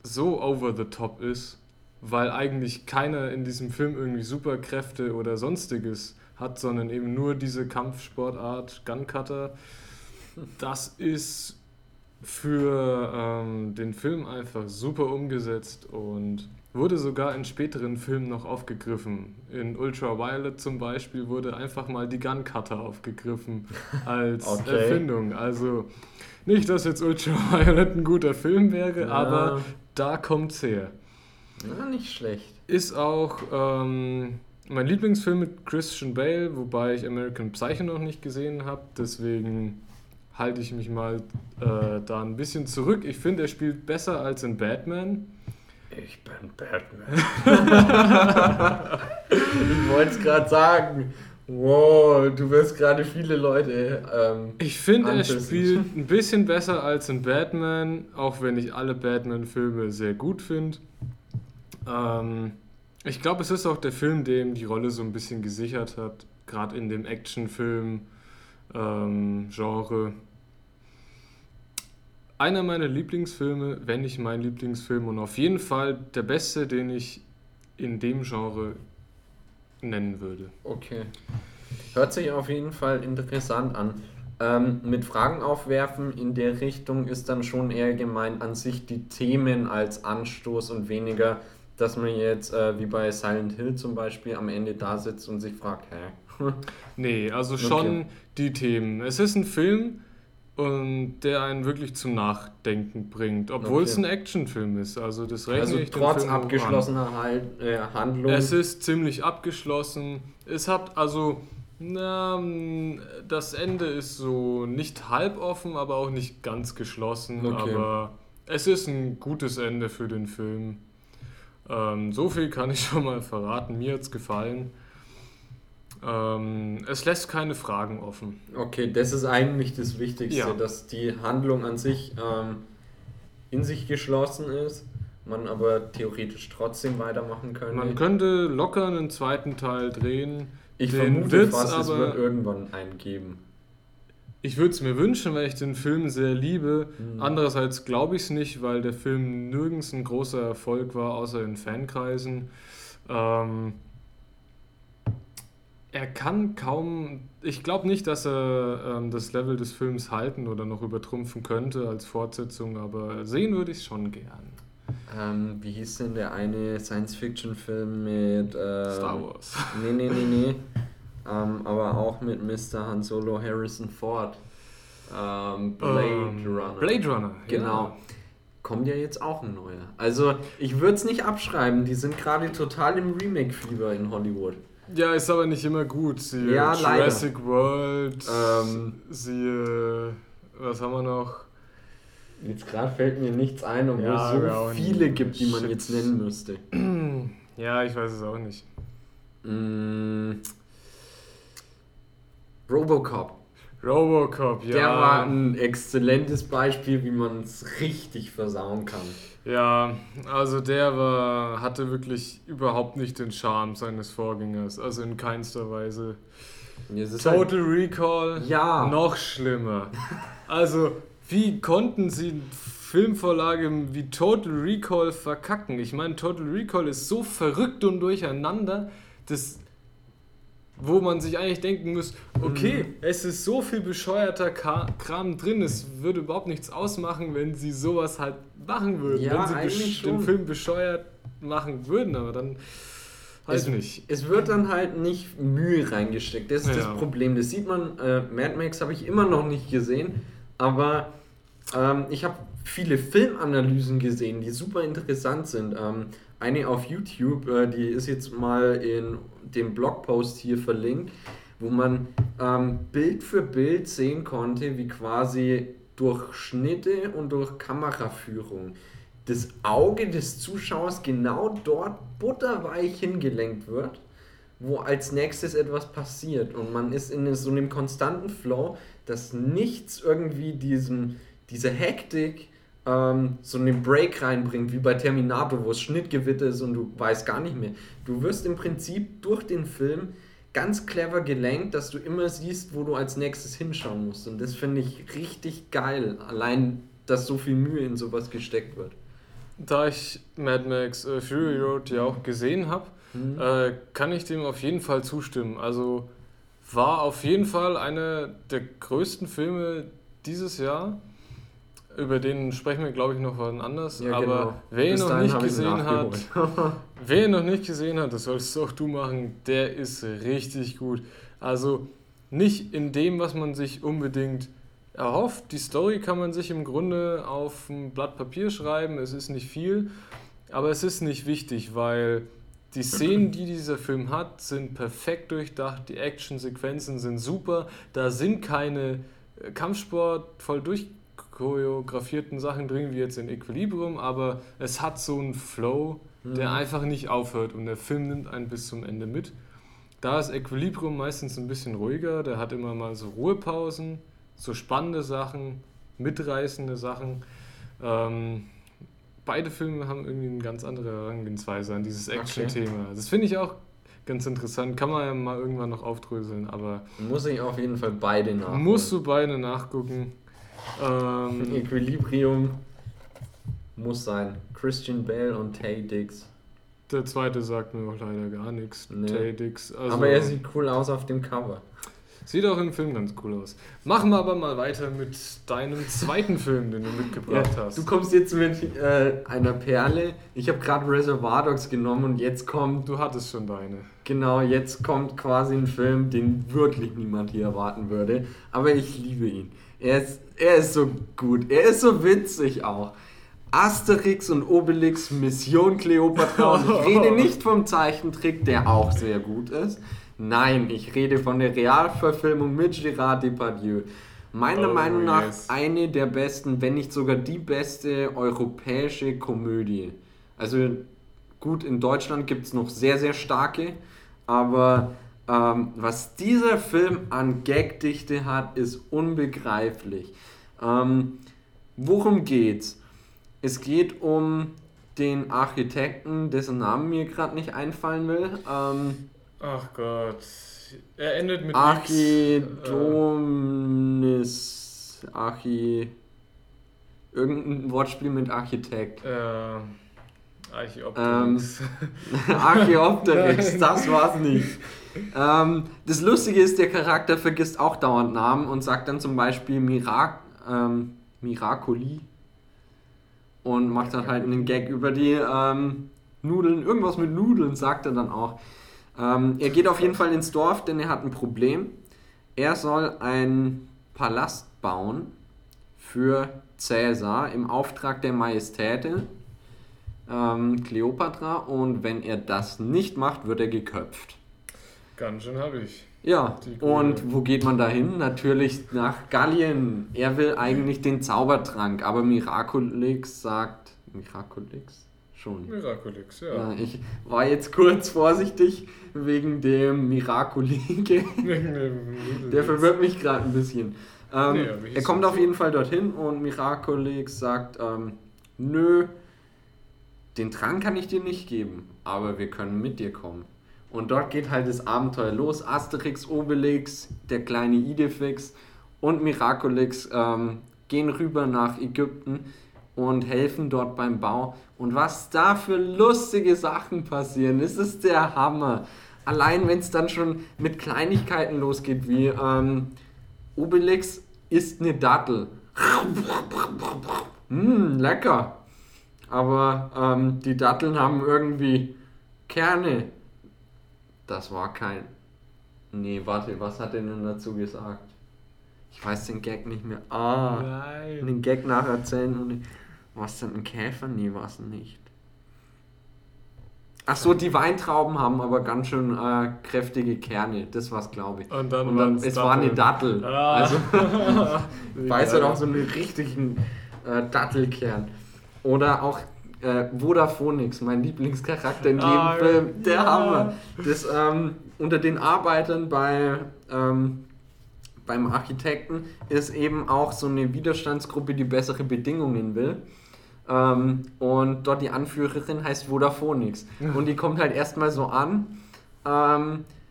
so over the top ist, weil eigentlich keiner in diesem Film irgendwie Superkräfte oder sonstiges hat, sondern eben nur diese Kampfsportart Guncutter. Das ist für ähm, den Film einfach super umgesetzt und Wurde sogar in späteren Filmen noch aufgegriffen. In Ultraviolet zum Beispiel wurde einfach mal die Gun Cutter aufgegriffen als okay. Erfindung. Also nicht, dass jetzt Ultraviolet ein guter Film wäre, ja. aber da kommt's her. Ja, nicht schlecht. Ist auch ähm, mein Lieblingsfilm mit Christian Bale, wobei ich American Psycho noch nicht gesehen habe. Deswegen halte ich mich mal äh, da ein bisschen zurück. Ich finde, er spielt besser als in Batman. Ich bin Batman. ich wollte es gerade sagen. Wow, du wirst gerade viele Leute. Ähm, ich finde, er spielt ein bisschen besser als in Batman, auch wenn ich alle Batman-Filme sehr gut finde. Ähm, Ich glaube, es ist auch der Film, der ihm die Rolle so ein bisschen gesichert hat, gerade in dem Actionfilm-Genre. Ähm, Einer meiner Lieblingsfilme, wenn nicht mein Lieblingsfilm und auf jeden Fall der beste, den ich in dem Genre nennen würde. Okay. Hört sich auf jeden Fall interessant an. Ähm, mit Fragen aufwerfen in der Richtung ist dann schon eher gemeint an sich die Themen als Anstoß und weniger, dass man jetzt äh, wie bei Silent Hill zum Beispiel am Ende da sitzt und sich fragt, hä? nee, also schon okay. die Themen. Es ist ein Film, und der einen wirklich zum Nachdenken bringt, obwohl okay. es ein Actionfilm ist. Also das rechne also ich trotz abgeschlossener halt, äh, Handlung. Es ist ziemlich abgeschlossen. Es hat also na, das Ende ist so nicht halb offen, aber auch nicht ganz geschlossen. Okay. Aber es ist ein gutes Ende für den Film. Ähm, so viel kann ich schon mal verraten. Mir hat es gefallen. Ähm, es lässt keine Fragen offen. Okay, das ist eigentlich das Wichtigste, ja. dass die Handlung an sich ähm, in sich geschlossen ist, man aber theoretisch trotzdem weitermachen könnte. Man könnte locker einen zweiten Teil drehen. Ich vermute fast, aber, es wird irgendwann einen geben. Ich würde es mir wünschen, weil ich den Film sehr liebe. Mhm. Andererseits glaube ich es nicht, weil der Film nirgends ein großer Erfolg war, außer in Fankreisen. Ähm, er kann kaum, ich glaube nicht, dass er ähm, das Level des Films halten oder noch übertrumpfen könnte als Fortsetzung, aber sehen würde ich schon gern. Ähm, wie hieß denn der eine Science-Fiction-Film mit. Ähm, Star Wars. Nee, nee, nee, nee. ähm, aber auch mit Mr. Han Solo Harrison Ford. Ähm, Blade ähm, Runner. Blade Runner, genau. Ja. Kommt ja jetzt auch ein neuer. Also, ich würde es nicht abschreiben. Die sind gerade total im Remake-Fieber in Hollywood. Ja, ist aber nicht immer gut. Siehe ja, Jurassic leider. World, ähm, siehe, was haben wir noch? Jetzt gerade fällt mir nichts ein, obwohl ja, es so viele gibt, die man Shit. jetzt nennen müsste. Ja, ich weiß es auch nicht. Mm. Robocop. Robocop, ja. Der war ein exzellentes Beispiel, wie man es richtig versauen kann. Ja, also der war, hatte wirklich überhaupt nicht den Charme seines Vorgängers, also in keinster Weise. Total Recall, ja. noch schlimmer. Also, wie konnten sie Filmvorlage wie Total Recall verkacken? Ich meine, Total Recall ist so verrückt und durcheinander, dass wo man sich eigentlich denken muss, okay, mhm. es ist so viel bescheuerter Kram drin, es würde überhaupt nichts ausmachen, wenn sie sowas halt machen würden, ja, wenn sie den Film bescheuert machen würden, aber dann weiß es, nicht. Es wird dann halt nicht Mühe reingesteckt, das ist ja. das Problem. Das sieht man, äh, Mad Max habe ich immer noch nicht gesehen, aber ähm, ich habe viele Filmanalysen gesehen, die super interessant sind. Ähm, eine auf YouTube, äh, die ist jetzt mal in dem Blogpost hier verlinkt, wo man ähm, Bild für Bild sehen konnte, wie quasi durch Schnitte und durch Kameraführung das Auge des Zuschauers genau dort butterweich hingelenkt wird, wo als nächstes etwas passiert. Und man ist in so einem konstanten Flow, dass nichts irgendwie diesem, diese Hektik ähm, so einen Break reinbringt, wie bei Terminator, wo es Schnittgewitter ist und du weißt gar nicht mehr. Du wirst im Prinzip durch den Film ganz clever gelenkt, dass du immer siehst, wo du als nächstes hinschauen musst. Und das finde ich richtig geil, allein, dass so viel Mühe in sowas gesteckt wird. Da ich Mad Max äh, Fury Road ja auch gesehen habe, mhm. äh, kann ich dem auf jeden Fall zustimmen. Also war auf jeden Fall einer der größten Filme dieses Jahr. Über den sprechen wir, glaube ich, noch wann anders. Ja, aber genau. wer ihn noch nicht gesehen hat, wer ihn noch nicht gesehen hat, das solltest auch du machen, der ist richtig gut. Also nicht in dem, was man sich unbedingt erhofft. Die Story kann man sich im Grunde auf ein Blatt Papier schreiben. Es ist nicht viel, aber es ist nicht wichtig, weil die Szenen, die dieser Film hat, sind perfekt durchdacht. Die Actionsequenzen sind super. Da sind keine Kampfsport voll durch choreografierten Sachen drin, wie jetzt in Equilibrium, aber es hat so einen Flow, der mhm. einfach nicht aufhört und der Film nimmt einen bis zum Ende mit. Da ist Equilibrium meistens ein bisschen ruhiger, der hat immer mal so Ruhepausen, so spannende Sachen, mitreißende Sachen. Ähm, beide Filme haben irgendwie eine ganz andere Herangehensweise an dieses Action-Thema. Okay. Das finde ich auch ganz interessant. Kann man ja mal irgendwann noch aufdröseln, aber. Muss ich auf jeden Fall beide nachgucken. Musst du beide nachgucken. Ähm, Equilibrium muss sein. Christian Bale und Tay Diggs. Der zweite sagt mir auch leider gar nichts. Nee. Tay Diggs. Also aber er sieht cool aus auf dem Cover. Sieht auch im Film ganz cool aus. Machen wir aber mal weiter mit deinem zweiten Film, den du mitgebracht ja, hast. Du kommst jetzt mit äh, einer Perle. Ich habe gerade Reservoir Dogs genommen und jetzt kommt. Du hattest schon deine. Genau, jetzt kommt quasi ein Film, den wirklich niemand hier erwarten würde. Aber ich liebe ihn. Er ist, er ist so gut. Er ist so witzig auch. Asterix und Obelix Mission Cleopatra. Und ich rede nicht vom Zeichentrick, der auch sehr gut ist. Nein, ich rede von der Realverfilmung mit Gérard Depardieu. Meiner oh, Meinung nach yes. eine der besten, wenn nicht sogar die beste europäische Komödie. Also gut, in Deutschland gibt es noch sehr, sehr starke, aber ähm, was dieser Film an Gagdichte hat, ist unbegreiflich. Ähm, worum geht's? Es geht um den Architekten, dessen Namen mir gerade nicht einfallen will. Ähm, Ach Gott. Er endet mit Archidonis. Archi. Irgendein Wortspiel mit Architekt. Äh, Archeopteryx. Ähm, Archeopteryx, das war's nicht. Ähm, das Lustige ist, der Charakter vergisst auch dauernd Namen und sagt dann zum Beispiel Mirac ähm, Miracoli und macht dann halt einen Gag über die ähm, Nudeln. Irgendwas mit Nudeln sagt er dann auch. Ähm, er geht auf jeden Fall ins Dorf, denn er hat ein Problem. Er soll einen Palast bauen für Cäsar im Auftrag der Majestäte ähm, Kleopatra und wenn er das nicht macht, wird er geköpft. Ganz schön habe ich. Ja, und wo geht man da hin? Natürlich nach Gallien. Er will eigentlich den Zaubertrank, aber Miraculix sagt. Miraculix? Schon. Miraculix, ja. ja. Ich war jetzt kurz vorsichtig wegen dem Miraculige. Der verwirrt mich gerade ein bisschen. Ähm, nee, er kommt auf jeden Fall dorthin und Miraculix sagt, ähm, nö, den Trank kann ich dir nicht geben, aber wir können mit dir kommen. Und dort geht halt das Abenteuer los. Asterix, Obelix, der kleine Idefix und Miraculix ähm, gehen rüber nach Ägypten und helfen dort beim Bau. Und was da für lustige Sachen passieren, ist es der Hammer. Allein wenn es dann schon mit Kleinigkeiten losgeht, wie ähm, Obelix isst eine Dattel. Mmm, lecker. Aber ähm, die Datteln haben irgendwie Kerne. Das war kein. Nee, warte, was hat er denn dazu gesagt? Ich weiß den Gag nicht mehr. Ah, Nein. den Gag nacherzählen. Und was denn ein Käfer? Nee, war es nicht. Ach so, die Weintrauben haben aber ganz schön äh, kräftige Kerne. Das war's, glaube ich. Und dann, Und dann es war eine Dattel. Ah. Also, weiß ja doch so einen richtigen äh, Dattelkern. Oder auch äh, Vodaphonix, mein Lieblingscharakter in jedem ah, Film. Der ja. Hammer. Das ähm, unter den Arbeitern bei ähm, beim Architekten ist eben auch so eine Widerstandsgruppe, die bessere Bedingungen will. Ähm, und dort die Anführerin heißt Vodaphonix. Und die kommt halt erstmal so an.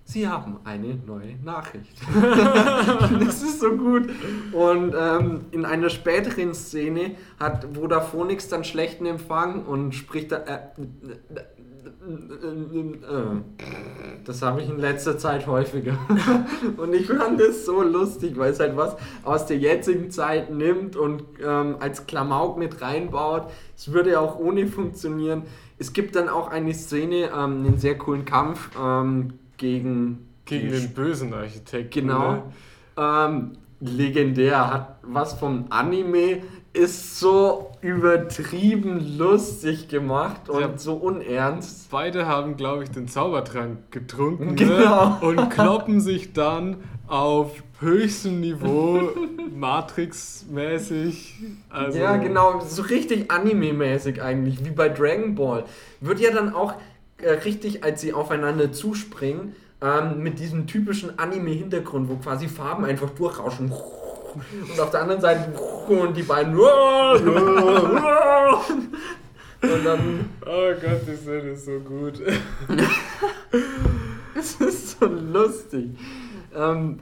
Sie haben eine neue Nachricht. das ist so gut. Und ähm, in einer späteren Szene hat Vodaphonix dann schlechten Empfang und spricht da. Äh, das habe ich in letzter Zeit häufiger. und ich fand es so lustig, weil es halt was aus der jetzigen Zeit nimmt und ähm, als Klamauk mit reinbaut. Es würde auch ohne funktionieren. Es gibt dann auch eine Szene, ähm, einen sehr coolen Kampf ähm, gegen. Gegen den bösen Architekten. Genau. Ne? Ähm, legendär, hat was vom Anime ist so übertrieben lustig gemacht und ja. so unernst. Beide haben, glaube ich, den Zaubertrank getrunken ne? genau. Ne? und kloppen sich dann auf höchstem Niveau Matrix-mäßig. Also ja, genau, so richtig Anime-mäßig eigentlich, wie bei Dragon Ball. Wird ja dann auch äh, richtig, als sie aufeinander zuspringen, ähm, mit diesem typischen Anime-Hintergrund, wo quasi Farben einfach durchrauschen und auf der anderen Seite und die beiden Und dann. Oh Gott, die Szene ist so gut. es ist so lustig. Ähm,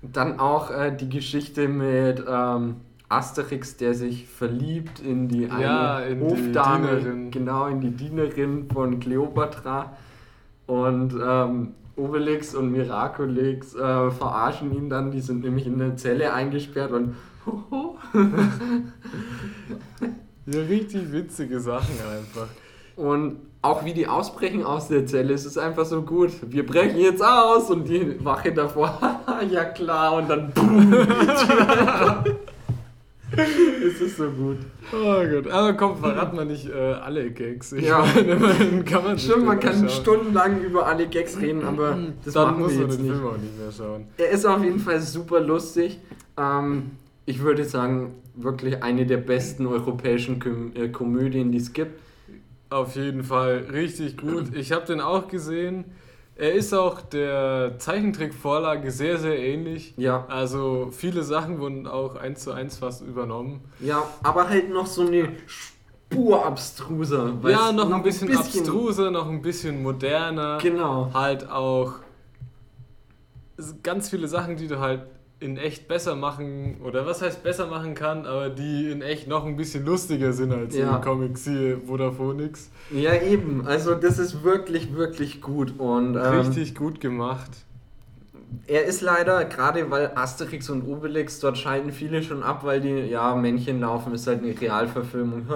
dann auch äh, die Geschichte mit ähm, Asterix, der sich verliebt in die eine ja, in Hofdame, die genau in die Dienerin von Kleopatra. Und ähm, Obelix und Miraculix äh, verarschen ihn dann, die sind nämlich in der Zelle eingesperrt und ja, richtig witzige Sachen einfach. Und auch wie die ausbrechen aus der Zelle, es ist einfach so gut. Wir brechen jetzt aus und die Wache davor, ja klar, und dann boom, es ist so gut. Oh Gott. Aber komm, verrat man nicht äh, alle Gags. Ich ja. meine, kann man Stimmt, man kann schauen. stundenlang über alle Gags reden, aber das Dann machen muss wir jetzt den nicht. Film auch nicht mehr schauen. Er ist auf jeden Fall super lustig. Ähm, ich würde sagen, wirklich eine der besten europäischen Kom äh, Komödien, die es gibt. Auf jeden Fall richtig gut. Ich habe den auch gesehen. Er ist auch der Zeichentrickvorlage sehr, sehr ähnlich. Ja. Also viele Sachen wurden auch eins zu eins fast übernommen. Ja, aber halt noch so eine Spur abstruser. Ja, noch, noch ein bisschen, bisschen abstruser, noch ein bisschen moderner. Genau. Halt auch ganz viele Sachen, die du halt in echt besser machen, oder was heißt besser machen kann, aber die in echt noch ein bisschen lustiger sind als ja. im Comic, siehe Vodafonix. Ja, eben. Also das ist wirklich, wirklich gut. Und, ähm, Richtig gut gemacht. Er ist leider, gerade weil Asterix und Obelix, dort schalten viele schon ab, weil die, ja, Männchen laufen, ist halt eine Realverfilmung.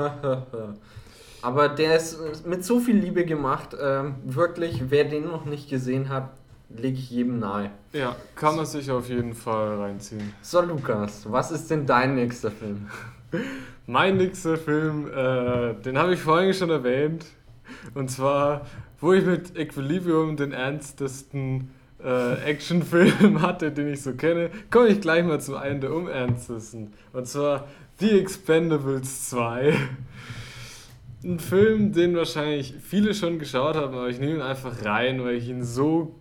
aber der ist mit so viel Liebe gemacht. Ähm, wirklich, wer den noch nicht gesehen hat, lege ich jedem nahe. Ja, kann man sich auf jeden Fall reinziehen. So, Lukas, was ist denn dein nächster Film? mein nächster Film, äh, den habe ich vorhin schon erwähnt. Und zwar, wo ich mit Equilibrium den ernstesten äh, Actionfilm hatte, den ich so kenne, komme ich gleich mal zu einem der unernstesten. Und zwar The Expendables 2. Ein Film, den wahrscheinlich viele schon geschaut haben, aber ich nehme ihn einfach rein, weil ich ihn so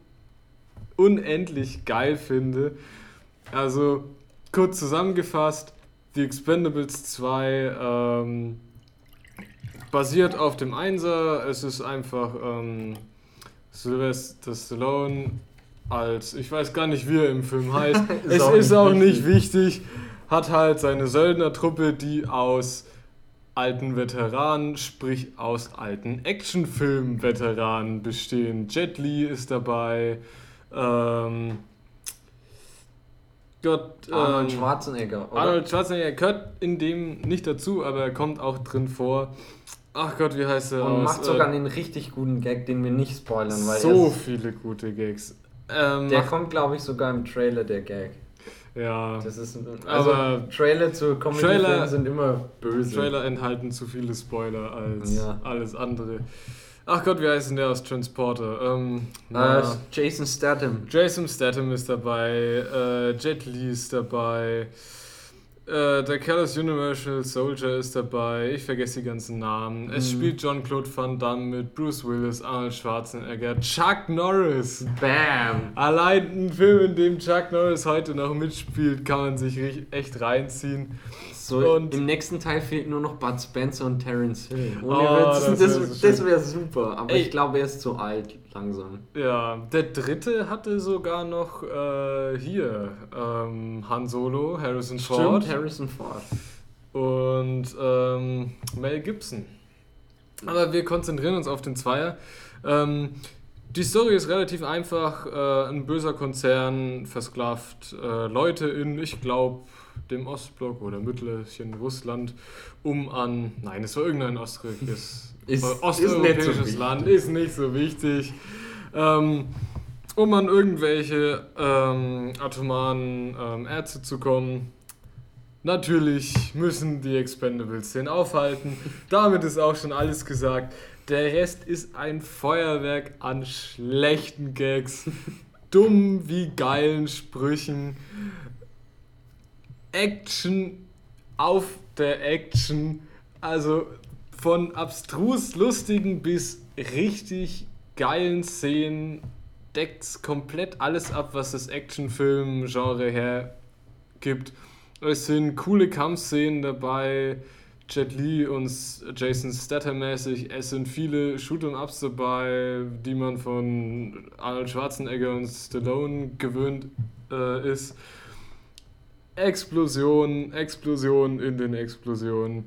unendlich geil finde. Also kurz zusammengefasst, die Expendables 2 ähm, basiert auf dem Einser. Es ist einfach ähm, Sylvester Stallone als, ich weiß gar nicht, wie er im Film heißt. es auch ist auch nicht wichtig. Hat halt seine Söldnertruppe, die aus alten Veteranen, sprich aus alten Actionfilm-Veteranen bestehen. Jet Li ist dabei, ähm, Gott, Arnold ähm, Schwarzenegger, oder? Arnold Schwarzenegger gehört in dem nicht dazu, aber er kommt auch drin vor. Ach Gott, wie heißt er? Und aus, macht sogar äh, einen richtig guten Gag, den wir nicht spoilern, weil so viele gute Gags. Ähm, der kommt, glaube ich, sogar im Trailer, der Gag. Ja. Das ist also aber Trailer zu Comedy-Filmen sind immer böse. Trailer enthalten zu viele Spoiler als ja. alles andere. Ach Gott, wie heißt denn der aus Transporter? Ähm, uh, Jason Statham. Jason Statham ist dabei, äh, Jet Li ist dabei, äh, der Careless Universal Soldier ist dabei, ich vergesse die ganzen Namen. Es mhm. spielt John-Claude Van Damme mit Bruce Willis, Arnold Schwarzenegger, Chuck Norris. Bam! Allein ein Film, in dem Chuck Norris heute noch mitspielt, kann man sich echt reinziehen. So, und im nächsten Teil fehlt nur noch Bud Spencer und Terence Hill. Ohne oh, Witz, das, wäre super, aber Ey. ich glaube, er ist zu alt, langsam. Ja, der dritte hatte sogar noch äh, hier ähm, Han Solo, Harrison Ford. Stimmt, Harrison Ford. Und ähm, Mel Gibson. Aber wir konzentrieren uns auf den Zweier. Ähm, die Story ist relativ einfach. Äh, ein böser Konzern versklavt äh, Leute in, ich glaube, dem Ostblock oder Mittelchen Russland, um an, nein, es war irgendein osteuropäisches, ist, osteuropäisches ist so Land, ist nicht so wichtig, ähm, um an irgendwelche ähm, atomaren ähm, Erze zu kommen. Natürlich müssen die Expendables den aufhalten. Damit ist auch schon alles gesagt. Der Rest ist ein Feuerwerk an schlechten Gags, dumm wie geilen Sprüchen. Action auf der Action. Also von abstrus lustigen bis richtig geilen Szenen deckt komplett alles ab, was das Actionfilm-Genre hergibt. Es sind coole Kampfszenen dabei, Jet Li und Jason Statham mäßig. Es sind viele Shoot'em-Ups dabei, die man von Arnold Schwarzenegger und Stallone gewöhnt äh, ist. Explosion, Explosion in den Explosionen.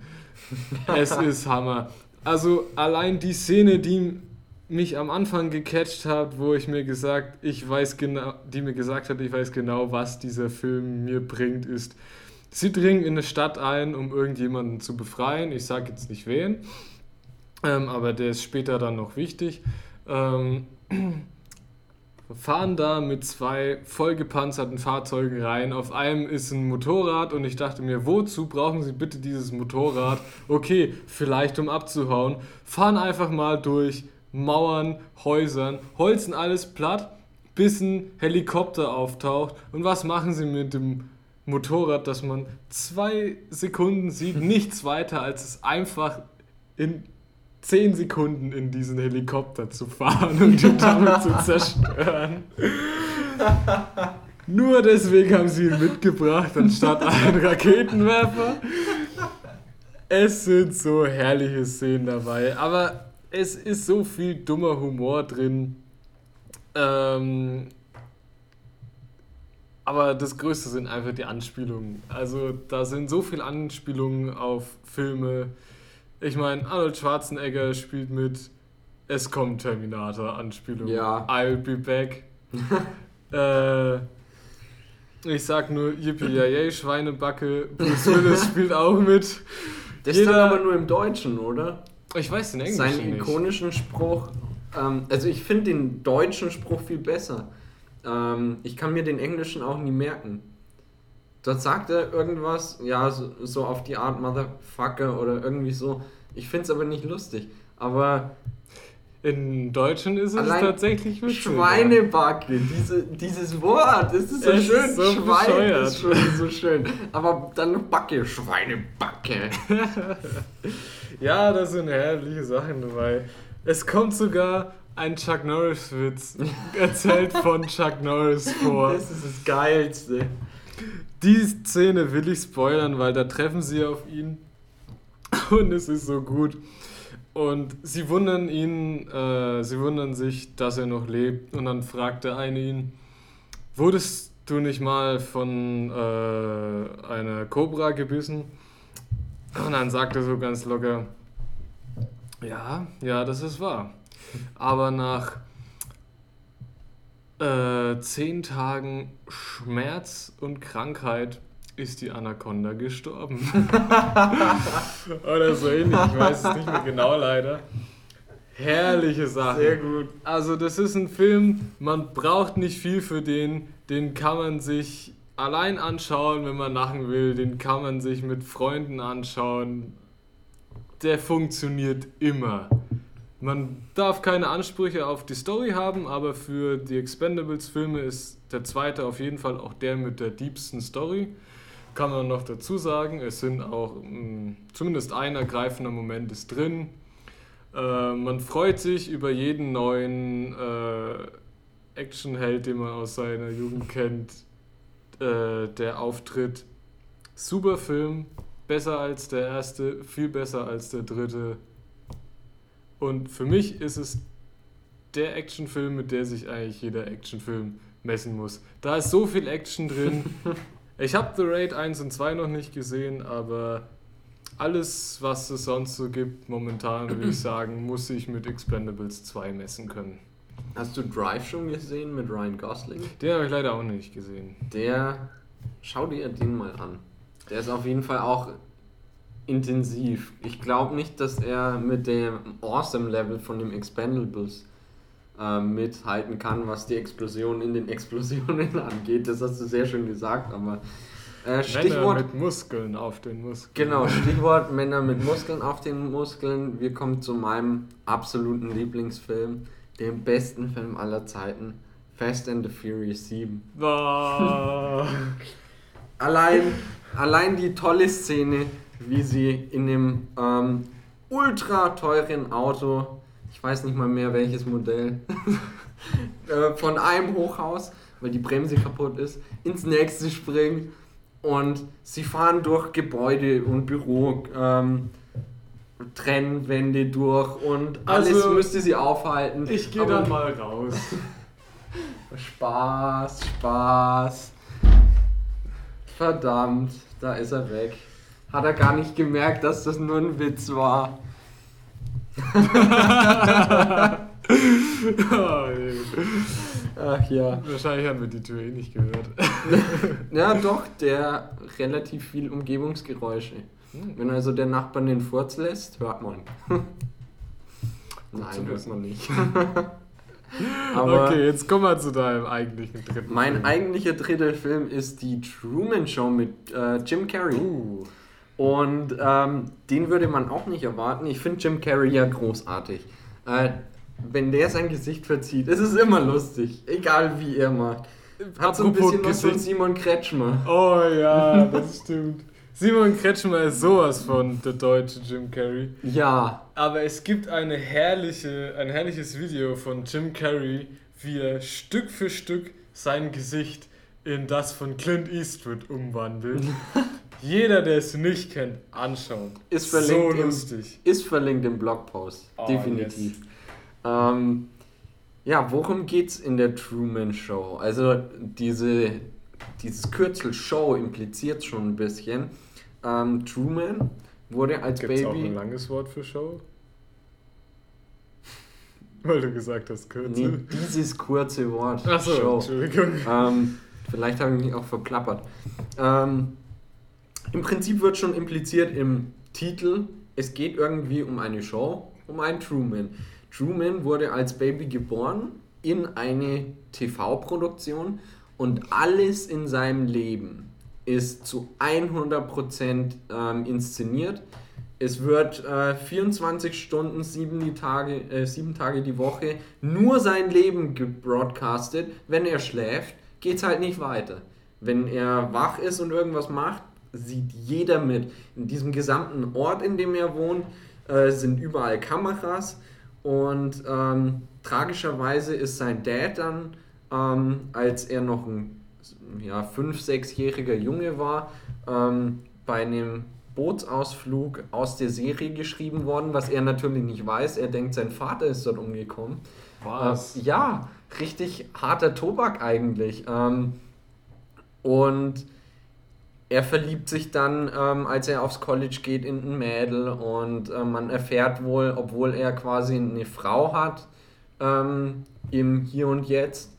es ist Hammer. Also allein die Szene, die mich am Anfang gecatcht hat, wo ich mir gesagt, ich weiß genau, die mir gesagt hat, ich weiß genau, was dieser Film mir bringt, ist, sie dringen in eine Stadt ein, um irgendjemanden zu befreien. Ich sage jetzt nicht wen, ähm, aber der ist später dann noch wichtig. Ähm, fahren da mit zwei vollgepanzerten Fahrzeugen rein. Auf einem ist ein Motorrad und ich dachte mir, wozu brauchen Sie bitte dieses Motorrad? Okay, vielleicht um abzuhauen. Fahren einfach mal durch Mauern, Häusern, holzen alles platt, bis ein Helikopter auftaucht. Und was machen Sie mit dem Motorrad, dass man zwei Sekunden sieht, nichts weiter, als es einfach in 10 Sekunden in diesen Helikopter zu fahren und ihn damit zu zerstören. Nur deswegen haben sie ihn mitgebracht, anstatt einen Raketenwerfer. Es sind so herrliche Szenen dabei, aber es ist so viel dummer Humor drin. Ähm, aber das Größte sind einfach die Anspielungen. Also da sind so viele Anspielungen auf Filme, ich meine, Arnold Schwarzenegger spielt mit Es kommt Terminator Anspielung. Ja. I'll be back. äh, ich sag nur Yippie Yay, Schweinebacke. Bruce Willis spielt auch mit. Das Jeder, ist dann aber nur im Deutschen, oder? Ich weiß den Englischen Seinen ikonischen nicht. Spruch. Ähm, also ich finde den deutschen Spruch viel besser. Ähm, ich kann mir den englischen auch nie merken. Dort sagt er irgendwas, ja, so, so auf die Art Motherfucker oder irgendwie so. Ich finde es aber nicht lustig. Aber in Deutschen ist es tatsächlich witzig. Schweinebacke, diese, dieses Wort, das ist so es schön. Ist so Schwein bescheuert. ist schon so schön. Aber dann noch Backe, Schweinebacke. ja, da sind herrliche Sachen dabei. Es kommt sogar ein Chuck Norris-Witz erzählt von Chuck Norris vor. Das ist das Geilste. Die Szene will ich spoilern, weil da treffen sie auf ihn und es ist so gut. Und sie wundern ihn, äh, sie wundern sich, dass er noch lebt. Und dann fragt der eine ihn, wurdest du nicht mal von äh, einer Cobra gebissen? Und dann sagt er so ganz locker, ja, ja, das ist wahr. Aber nach äh, zehn Tagen Schmerz und Krankheit ist die Anaconda gestorben. Oder so ähnlich, ich weiß es nicht mehr genau leider. Herrliche Sache. Sehr gut. Also das ist ein Film, man braucht nicht viel für den, den kann man sich allein anschauen, wenn man lachen will, den kann man sich mit Freunden anschauen. Der funktioniert immer. Man darf keine Ansprüche auf die Story haben, aber für die Expendables-Filme ist der zweite auf jeden Fall auch der mit der diebsten Story. Kann man noch dazu sagen, es sind auch mh, mm, zumindest ein ergreifender Moment ist drin. Äh, man freut sich über jeden neuen äh, Actionheld, den man aus seiner Jugend kennt, äh, der auftritt. Super Film, besser als der erste, viel besser als der dritte und für mich ist es der Actionfilm, mit der sich eigentlich jeder Actionfilm messen muss. Da ist so viel Action drin. ich habe The Raid 1 und 2 noch nicht gesehen, aber alles, was es sonst so gibt, momentan würde ich sagen, muss ich mit Expendables 2 messen können. Hast du Drive schon gesehen mit Ryan Gosling? Den habe ich leider auch nicht gesehen. Der, schau dir den mal an. Der ist auf jeden Fall auch intensiv. Ich glaube nicht, dass er mit dem Awesome-Level von dem Expendables äh, mithalten kann, was die Explosion in den Explosionen angeht. Das hast du sehr schön gesagt, aber äh, Stichwort. Männer mit Muskeln auf den Muskeln. Genau, Stichwort Männer mit Muskeln auf den Muskeln. Wir kommen zu meinem absoluten Lieblingsfilm, dem besten Film aller Zeiten. Fast and the Furious 7. Oh. allein, allein die tolle Szene, wie sie in dem ähm, ultra teuren Auto, weiß nicht mal mehr welches Modell, äh, von einem Hochhaus, weil die Bremse kaputt ist, ins nächste springen und sie fahren durch Gebäude und Büro. Ähm, Trennwände durch und alles also, müsste sie aufhalten. Ich gehe dann mal raus. Spaß, Spaß. Verdammt, da ist er weg. Hat er gar nicht gemerkt, dass das nur ein Witz war. Ach ja. Wahrscheinlich haben wir die Tür eh nicht gehört. ja, doch, der relativ viel Umgebungsgeräusche. Hm. Wenn also der Nachbar den Furz lässt, hört man. Nein, hört man nicht. Aber okay, jetzt kommen wir zu deinem eigentlichen dritten Mein Film. eigentlicher dritter Film ist die Truman Show mit äh, Jim Carrey. Uh. Und ähm, den würde man auch nicht erwarten. Ich finde Jim Carrey ja großartig. Äh, wenn der sein Gesicht verzieht, ist es immer lustig. Egal wie er macht. Hat so ein bisschen was von Simon Kretschmer. Oh ja, das stimmt. Simon Kretschmer ist sowas von der deutsche Jim Carrey. Ja. Aber es gibt eine herrliche, ein herrliches Video von Jim Carrey, wie er Stück für Stück sein Gesicht in das von Clint Eastwood umwandelt. Jeder, der es nicht kennt, anschauen. Ist verlinkt so lustig. Im, ist verlinkt im Blogpost. Oh, Definitiv. Yes. Ähm, ja, worum geht's in der Truman Show? Also diese, dieses Kürzel Show impliziert schon ein bisschen. Ähm, Truman wurde als Gibt's Baby. Auch ein langes Wort für Show? Weil du gesagt hast, Kürzel. Nee, dieses kurze Wort. Ach so, Show. Entschuldigung. Ähm, vielleicht habe ich mich auch verplappert. Ähm, Im Prinzip wird schon impliziert im Titel, es geht irgendwie um eine Show, um einen Truman. Truman wurde als Baby geboren in eine TV-Produktion und alles in seinem Leben ist zu 100% ähm, inszeniert. Es wird äh, 24 Stunden, sieben, die Tage, äh, Tage die Woche nur sein Leben gebroadcastet. Wenn er schläft, geht es halt nicht weiter. Wenn er wach ist und irgendwas macht, sieht jeder mit. In diesem gesamten Ort, in dem er wohnt, äh, sind überall Kameras. Und ähm, tragischerweise ist sein Dad dann, ähm, als er noch ein ja, fünf-, sechsjähriger Junge war, ähm, bei einem Bootsausflug aus der Serie geschrieben worden, was er natürlich nicht weiß. Er denkt, sein Vater ist dort umgekommen. Was? Äh, ja, richtig harter Tobak eigentlich. Ähm, und er verliebt sich dann, ähm, als er aufs College geht, in ein Mädel und äh, man erfährt wohl, obwohl er quasi eine Frau hat, ähm, im Hier und Jetzt,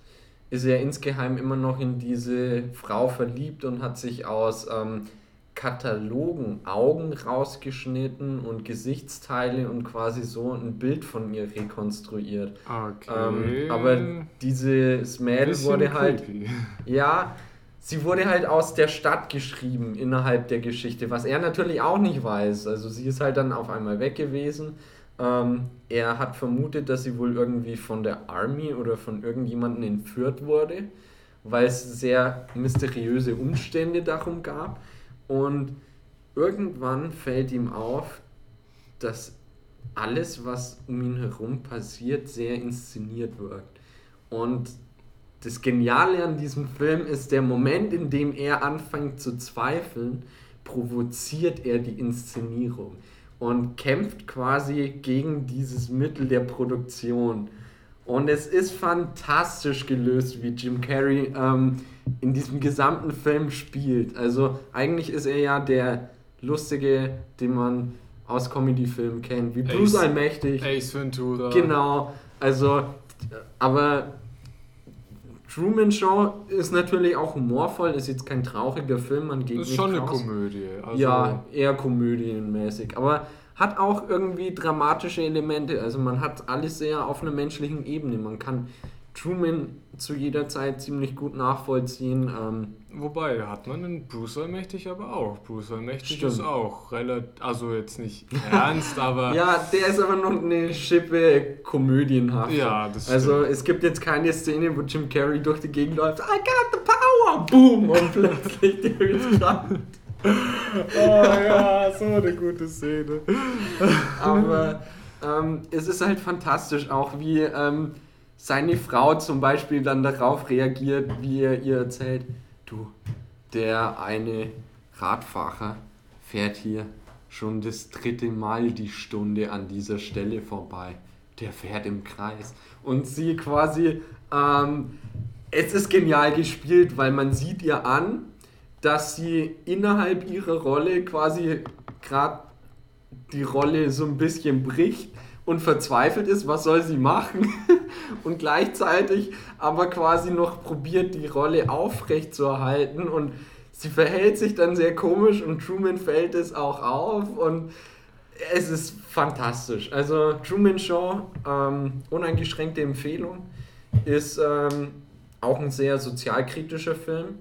ist er insgeheim immer noch in diese Frau verliebt und hat sich aus ähm, Katalogen Augen rausgeschnitten und Gesichtsteile und quasi so ein Bild von ihr rekonstruiert. Okay. Ähm, aber dieses Mädel wurde halt. Creepy. Ja, sie wurde halt aus der Stadt geschrieben innerhalb der Geschichte, was er natürlich auch nicht weiß. Also sie ist halt dann auf einmal weg gewesen ähm, er hat vermutet, dass sie wohl irgendwie von der Army oder von irgendjemandem entführt wurde, weil es sehr mysteriöse Umstände darum gab. Und irgendwann fällt ihm auf, dass alles, was um ihn herum passiert, sehr inszeniert wirkt. Und das Geniale an diesem Film ist der Moment, in dem er anfängt zu zweifeln, provoziert er die Inszenierung und kämpft quasi gegen dieses Mittel der Produktion. Und es ist fantastisch gelöst, wie Jim Carrey ähm, in diesem gesamten Film spielt. Also eigentlich ist er ja der Lustige, den man aus Comedy-Filmen kennt, wie Bruce Ace, Allmächtig. Ace Ventura. Genau, also, aber Truman Show ist natürlich auch humorvoll, ist jetzt kein trauriger Film, man geht ist nicht schon raus. eine Komödie. Also ja, eher komödienmäßig, aber hat auch irgendwie dramatische Elemente, also man hat alles sehr auf einer menschlichen Ebene. Man kann Truman zu jeder Zeit ziemlich gut nachvollziehen. Ähm, Wobei, hat man den Bruce Allmächtig aber auch. Bruce Allmächtig Stimmt. ist auch relativ, also jetzt nicht ernst, aber... ja, der ist aber noch eine Schippe komödienhaft. Ja, das also, stimmt. Also es gibt jetzt keine Szene, wo Jim Carrey durch die Gegend läuft, I got the power, boom, und plötzlich der ist krank. oh ja, so eine gute Szene. aber ähm, es ist halt fantastisch auch, wie... Ähm, seine Frau zum Beispiel dann darauf reagiert, wie er ihr erzählt, der eine Radfahrer fährt hier schon das dritte Mal die Stunde an dieser Stelle vorbei. Der fährt im Kreis. Und sie quasi, ähm, es ist genial gespielt, weil man sieht ihr an, dass sie innerhalb ihrer Rolle quasi gerade die Rolle so ein bisschen bricht und verzweifelt ist, was soll sie machen? und gleichzeitig aber quasi noch probiert, die Rolle aufrecht zu erhalten und sie verhält sich dann sehr komisch und Truman fällt es auch auf und es ist fantastisch. Also Truman Show, ähm, uneingeschränkte Empfehlung, ist ähm, auch ein sehr sozialkritischer Film.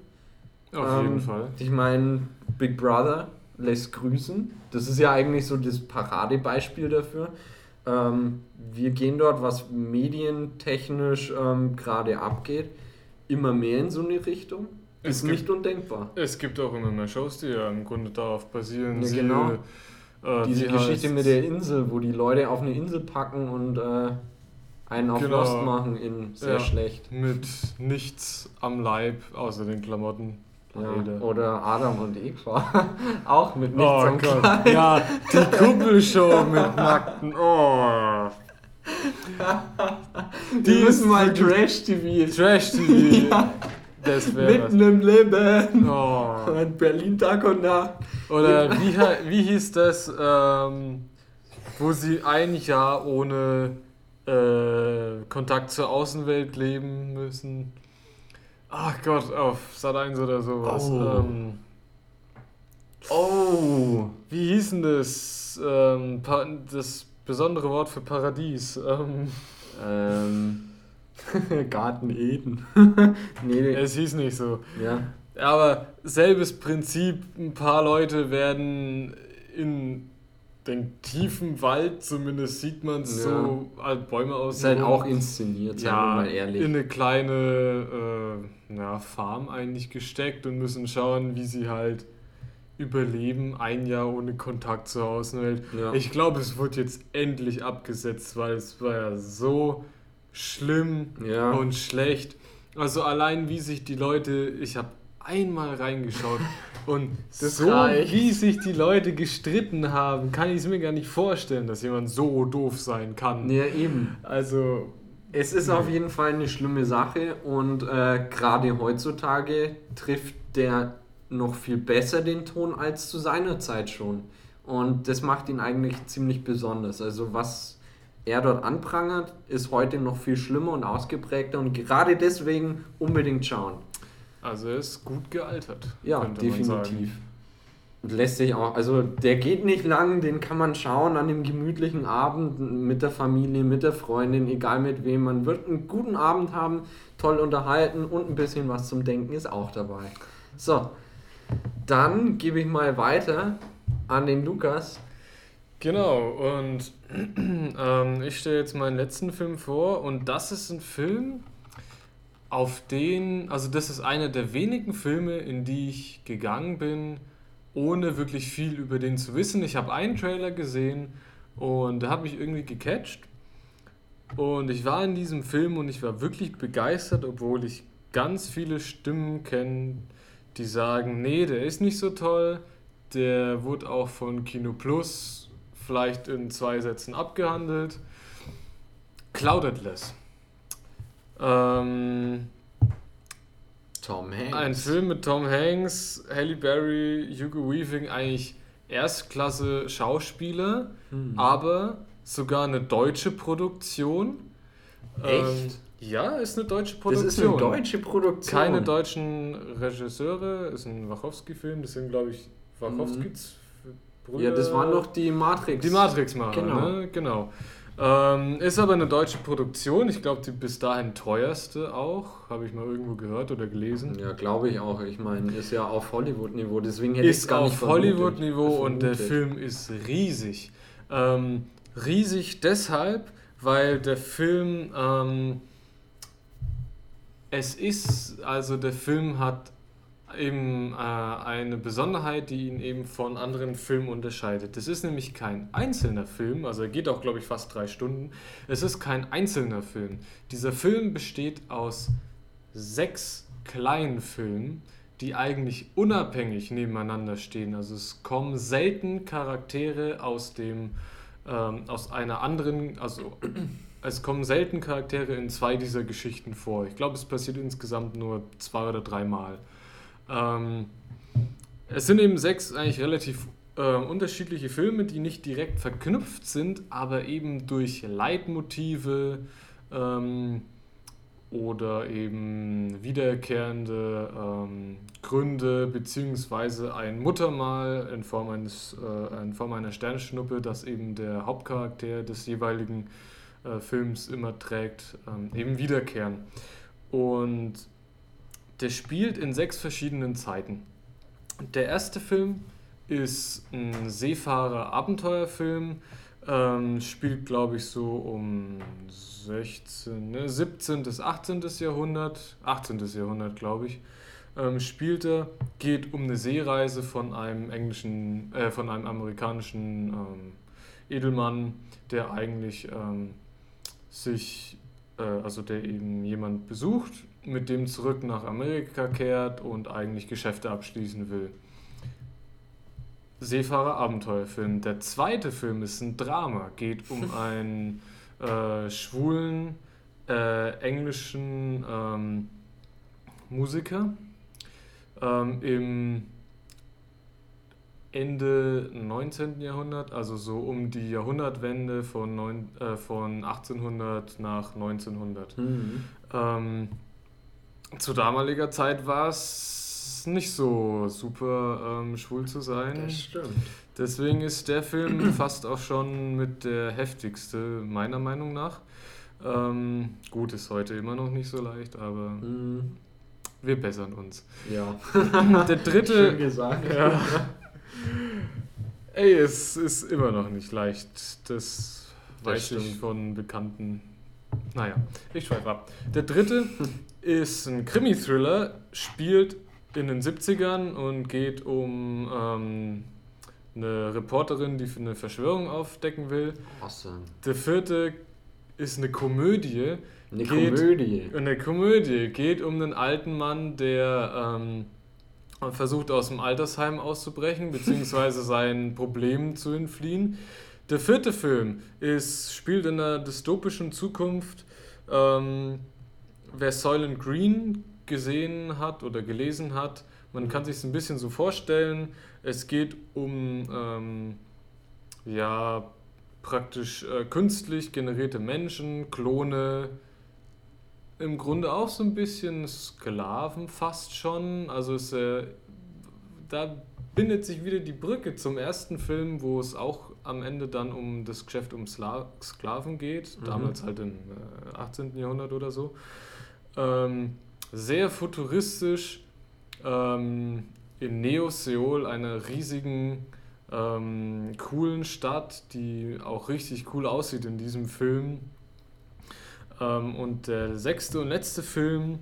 Auf jeden ähm, Fall. Ich meine, Big Brother lässt grüßen. Das ist ja eigentlich so das Paradebeispiel dafür. Ähm, wir gehen dort, was medientechnisch ähm, gerade abgeht, immer mehr in so eine Richtung. Es ist gibt, nicht undenkbar. Es gibt auch immer mehr Shows, die ja im Grunde darauf basieren. Ja, genau. Äh, Diese Geschichte mit der Insel, wo die Leute auf eine Insel packen und äh, einen auf genau. Lost machen in sehr ja, schlecht. Mit nichts am Leib außer den Klamotten. Ja, oder Adam und Eva. auch mit nichts oh Gott. Kleid. Ja, die Kuppelshow mit nackten. Oh. die müssen mal Trash-TV. Trash-TV. Ja. Das Mitten im Leben. Oh. Berlin Tag und Nacht. Oder wie, wie hieß das, ähm, wo sie ein Jahr ohne äh, Kontakt zur Außenwelt leben müssen? Ach Gott, auf Sat 1 oder sowas. Oh. Ähm, oh. Wie hieß denn das? Ähm, das besondere Wort für Paradies. Ähm, ähm. Garten Eden. nee, nee. Es hieß nicht so. Ja. Aber selbes Prinzip, ein paar Leute werden in den tiefen Wald, zumindest sieht man es ja. so, halt Bäume aus. Ist halt auch inszeniert, ja, wir mal ehrlich. In eine kleine äh, ja, Farm eigentlich gesteckt und müssen schauen, wie sie halt überleben, ein Jahr ohne Kontakt zur Außenwelt. Ja. Ich glaube, es wird jetzt endlich abgesetzt, weil es war ja so schlimm ja. und schlecht. Also allein wie sich die Leute, ich habe einmal reingeschaut und das so reicht. wie sich die Leute gestritten haben, kann ich es mir gar nicht vorstellen, dass jemand so doof sein kann. Ja, eben. Also es ist auf jeden Fall eine schlimme Sache und äh, gerade heutzutage trifft der noch viel besser den Ton als zu seiner Zeit schon. Und das macht ihn eigentlich ziemlich besonders. Also was er dort anprangert, ist heute noch viel schlimmer und ausgeprägter und gerade deswegen unbedingt schauen. Also er ist gut gealtert. Ja, definitiv. Und lässt sich auch, also der geht nicht lang, den kann man schauen an dem gemütlichen Abend mit der Familie, mit der Freundin, egal mit wem. Man wird einen guten Abend haben, toll unterhalten und ein bisschen was zum Denken ist auch dabei. So, dann gebe ich mal weiter an den Lukas. Genau, und ähm, ich stelle jetzt meinen letzten Film vor und das ist ein Film, auf den, also das ist einer der wenigen Filme, in die ich gegangen bin, ohne wirklich viel über den zu wissen. Ich habe einen Trailer gesehen und der hat mich irgendwie gecatcht. Und ich war in diesem Film und ich war wirklich begeistert, obwohl ich ganz viele Stimmen kenne, die sagen, nee, der ist nicht so toll. Der wurde auch von Kino Plus vielleicht in zwei Sätzen abgehandelt. Cloudedless. Ähm, Tom Hanks. Ein Film mit Tom Hanks, Halle Berry, Hugo Weaving, eigentlich Erstklasse Schauspieler, hm. aber sogar eine deutsche Produktion. Echt? Ähm, ja, ist eine deutsche Produktion. Das ist eine deutsche Produktion. Keine deutschen Regisseure, ist ein Wachowski-Film, das sind, glaube ich, Wachowskis hm. Brüder. Ja, das waren doch die Matrix. Die Matrix-Macher, genau. Ne? genau. Ähm, ist aber eine deutsche Produktion. Ich glaube, die bis dahin teuerste auch. Habe ich mal irgendwo gehört oder gelesen. Ja, glaube ich auch. Ich meine, ist ja auf Hollywood-Niveau. Deswegen hätte ich es gar nicht Ist auf Hollywood-Niveau und der Film ist riesig. Ähm, riesig deshalb, weil der Film. Ähm, es ist, also der Film hat eben äh, eine Besonderheit, die ihn eben von anderen Filmen unterscheidet. Das ist nämlich kein einzelner Film, also er geht auch, glaube ich, fast drei Stunden. Es ist kein einzelner Film. Dieser Film besteht aus sechs kleinen Filmen, die eigentlich unabhängig nebeneinander stehen. Also es kommen selten Charaktere aus dem ähm, aus einer anderen, also es kommen selten Charaktere in zwei dieser Geschichten vor. Ich glaube, es passiert insgesamt nur zwei oder dreimal. Ähm, es sind eben sechs eigentlich relativ äh, unterschiedliche Filme, die nicht direkt verknüpft sind, aber eben durch Leitmotive, ähm, oder eben wiederkehrende ähm, Gründe beziehungsweise ein Muttermal in Form, eines, äh, in Form einer Sternschnuppe, das eben der Hauptcharakter des jeweiligen äh, Films immer trägt, ähm, eben wiederkehren. Und der spielt in sechs verschiedenen Zeiten. Der erste Film ist ein Seefahrer-Abenteuerfilm, ähm, spielt glaube ich so um 16, ne, 17. bis 18. Jahrhundert, 18. Jahrhundert glaube ich, ähm, spielte, geht um eine Seereise von einem englischen, äh, von einem amerikanischen ähm, Edelmann, der eigentlich ähm, sich, äh, also der eben jemand besucht, mit dem zurück nach Amerika kehrt und eigentlich Geschäfte abschließen will. Seefahrer-Abenteuerfilm. Der zweite Film ist ein Drama, geht um einen äh, schwulen äh, englischen ähm, Musiker ähm, im Ende 19. Jahrhundert, also so um die Jahrhundertwende von, neun, äh, von 1800 nach 1900. Mhm. Ähm, zu damaliger Zeit war es nicht so super ähm, schwul zu sein. Das stimmt. Deswegen ist der Film fast auch schon mit der heftigste, meiner Meinung nach. Ähm, gut, ist heute immer noch nicht so leicht, aber mm. wir bessern uns. Ja. der dritte. Schön gesagt. Ja. Ey, es ist immer noch nicht leicht. Das, das weiß stimmt. ich von Bekannten. Naja, ich schweife ab. Der dritte ist ein Krimi-Thriller, spielt in den 70ern und geht um. Ähm, eine Reporterin, die für eine Verschwörung aufdecken will. Awesome. Der vierte ist eine Komödie. Eine geht, Komödie. Eine Komödie geht um einen alten Mann, der ähm, versucht aus dem Altersheim auszubrechen, beziehungsweise seinen Problemen zu entfliehen. Der vierte Film ist, spielt in einer dystopischen Zukunft. Ähm, wer Soylent Green gesehen hat oder gelesen hat, man kann sich es ein bisschen so vorstellen. Es geht um ähm, ja praktisch äh, künstlich generierte Menschen, Klone, im Grunde auch so ein bisschen Sklaven fast schon. Also es, äh, da bindet sich wieder die Brücke zum ersten Film, wo es auch am Ende dann um das Geschäft um Sklaven geht, mhm. damals halt im äh, 18. Jahrhundert oder so. Ähm, sehr futuristisch, ähm, in Neo-Seoul, einer riesigen, ähm, coolen Stadt, die auch richtig cool aussieht in diesem Film. Ähm, und der sechste und letzte Film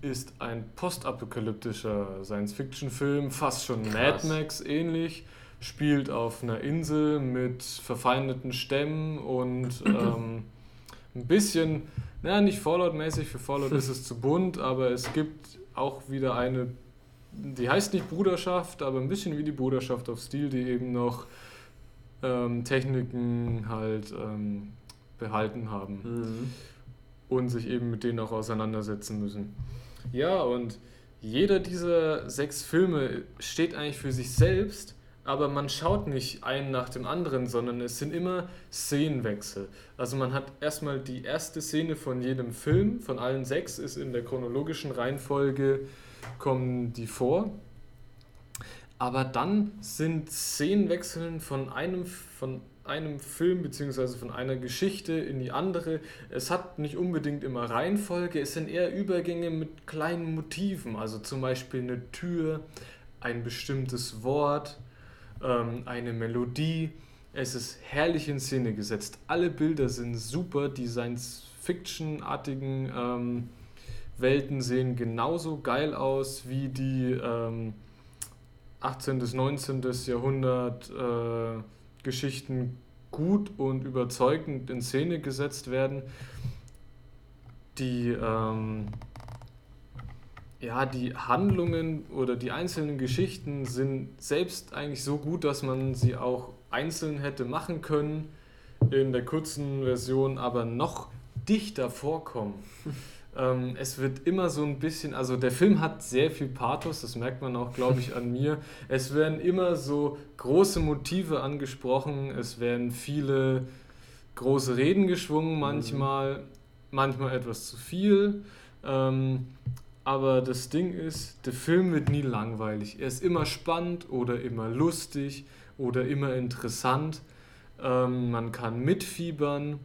ist ein postapokalyptischer Science-Fiction-Film, fast schon Krass. Mad Max ähnlich, spielt auf einer Insel mit verfeindeten Stämmen und ähm, ein bisschen, naja, nicht Fallout-mäßig, für Fallout ist es zu bunt, aber es gibt auch wieder eine, die heißt nicht Bruderschaft, aber ein bisschen wie die Bruderschaft auf Stil, die eben noch ähm, Techniken halt ähm, behalten haben mhm. und sich eben mit denen auch auseinandersetzen müssen. Ja, und jeder dieser sechs Filme steht eigentlich für sich selbst, aber man schaut nicht einen nach dem anderen, sondern es sind immer Szenenwechsel. Also man hat erstmal die erste Szene von jedem Film, von allen sechs ist in der chronologischen Reihenfolge kommen die vor. Aber dann sind Szenenwechseln von einem, von einem Film bzw. von einer Geschichte in die andere. Es hat nicht unbedingt immer Reihenfolge, es sind eher Übergänge mit kleinen Motiven. Also zum Beispiel eine Tür, ein bestimmtes Wort, ähm, eine Melodie. Es ist herrlich in Szene gesetzt. Alle Bilder sind super, die Science-Fiction-artigen ähm, Welten sehen genauso geil aus wie die ähm, 18. bis 19. Jahrhundert äh, Geschichten gut und überzeugend in Szene gesetzt werden. Die, ähm, ja, die Handlungen oder die einzelnen Geschichten sind selbst eigentlich so gut, dass man sie auch einzeln hätte machen können in der kurzen Version, aber noch dichter vorkommen. ähm, es wird immer so ein bisschen, also der Film hat sehr viel Pathos, das merkt man auch, glaube ich, an mir. Es werden immer so große Motive angesprochen, es werden viele große Reden geschwungen manchmal, mhm. manchmal etwas zu viel. Ähm, aber das Ding ist, der Film wird nie langweilig. Er ist immer spannend oder immer lustig oder immer interessant. Ähm, man kann mitfiebern.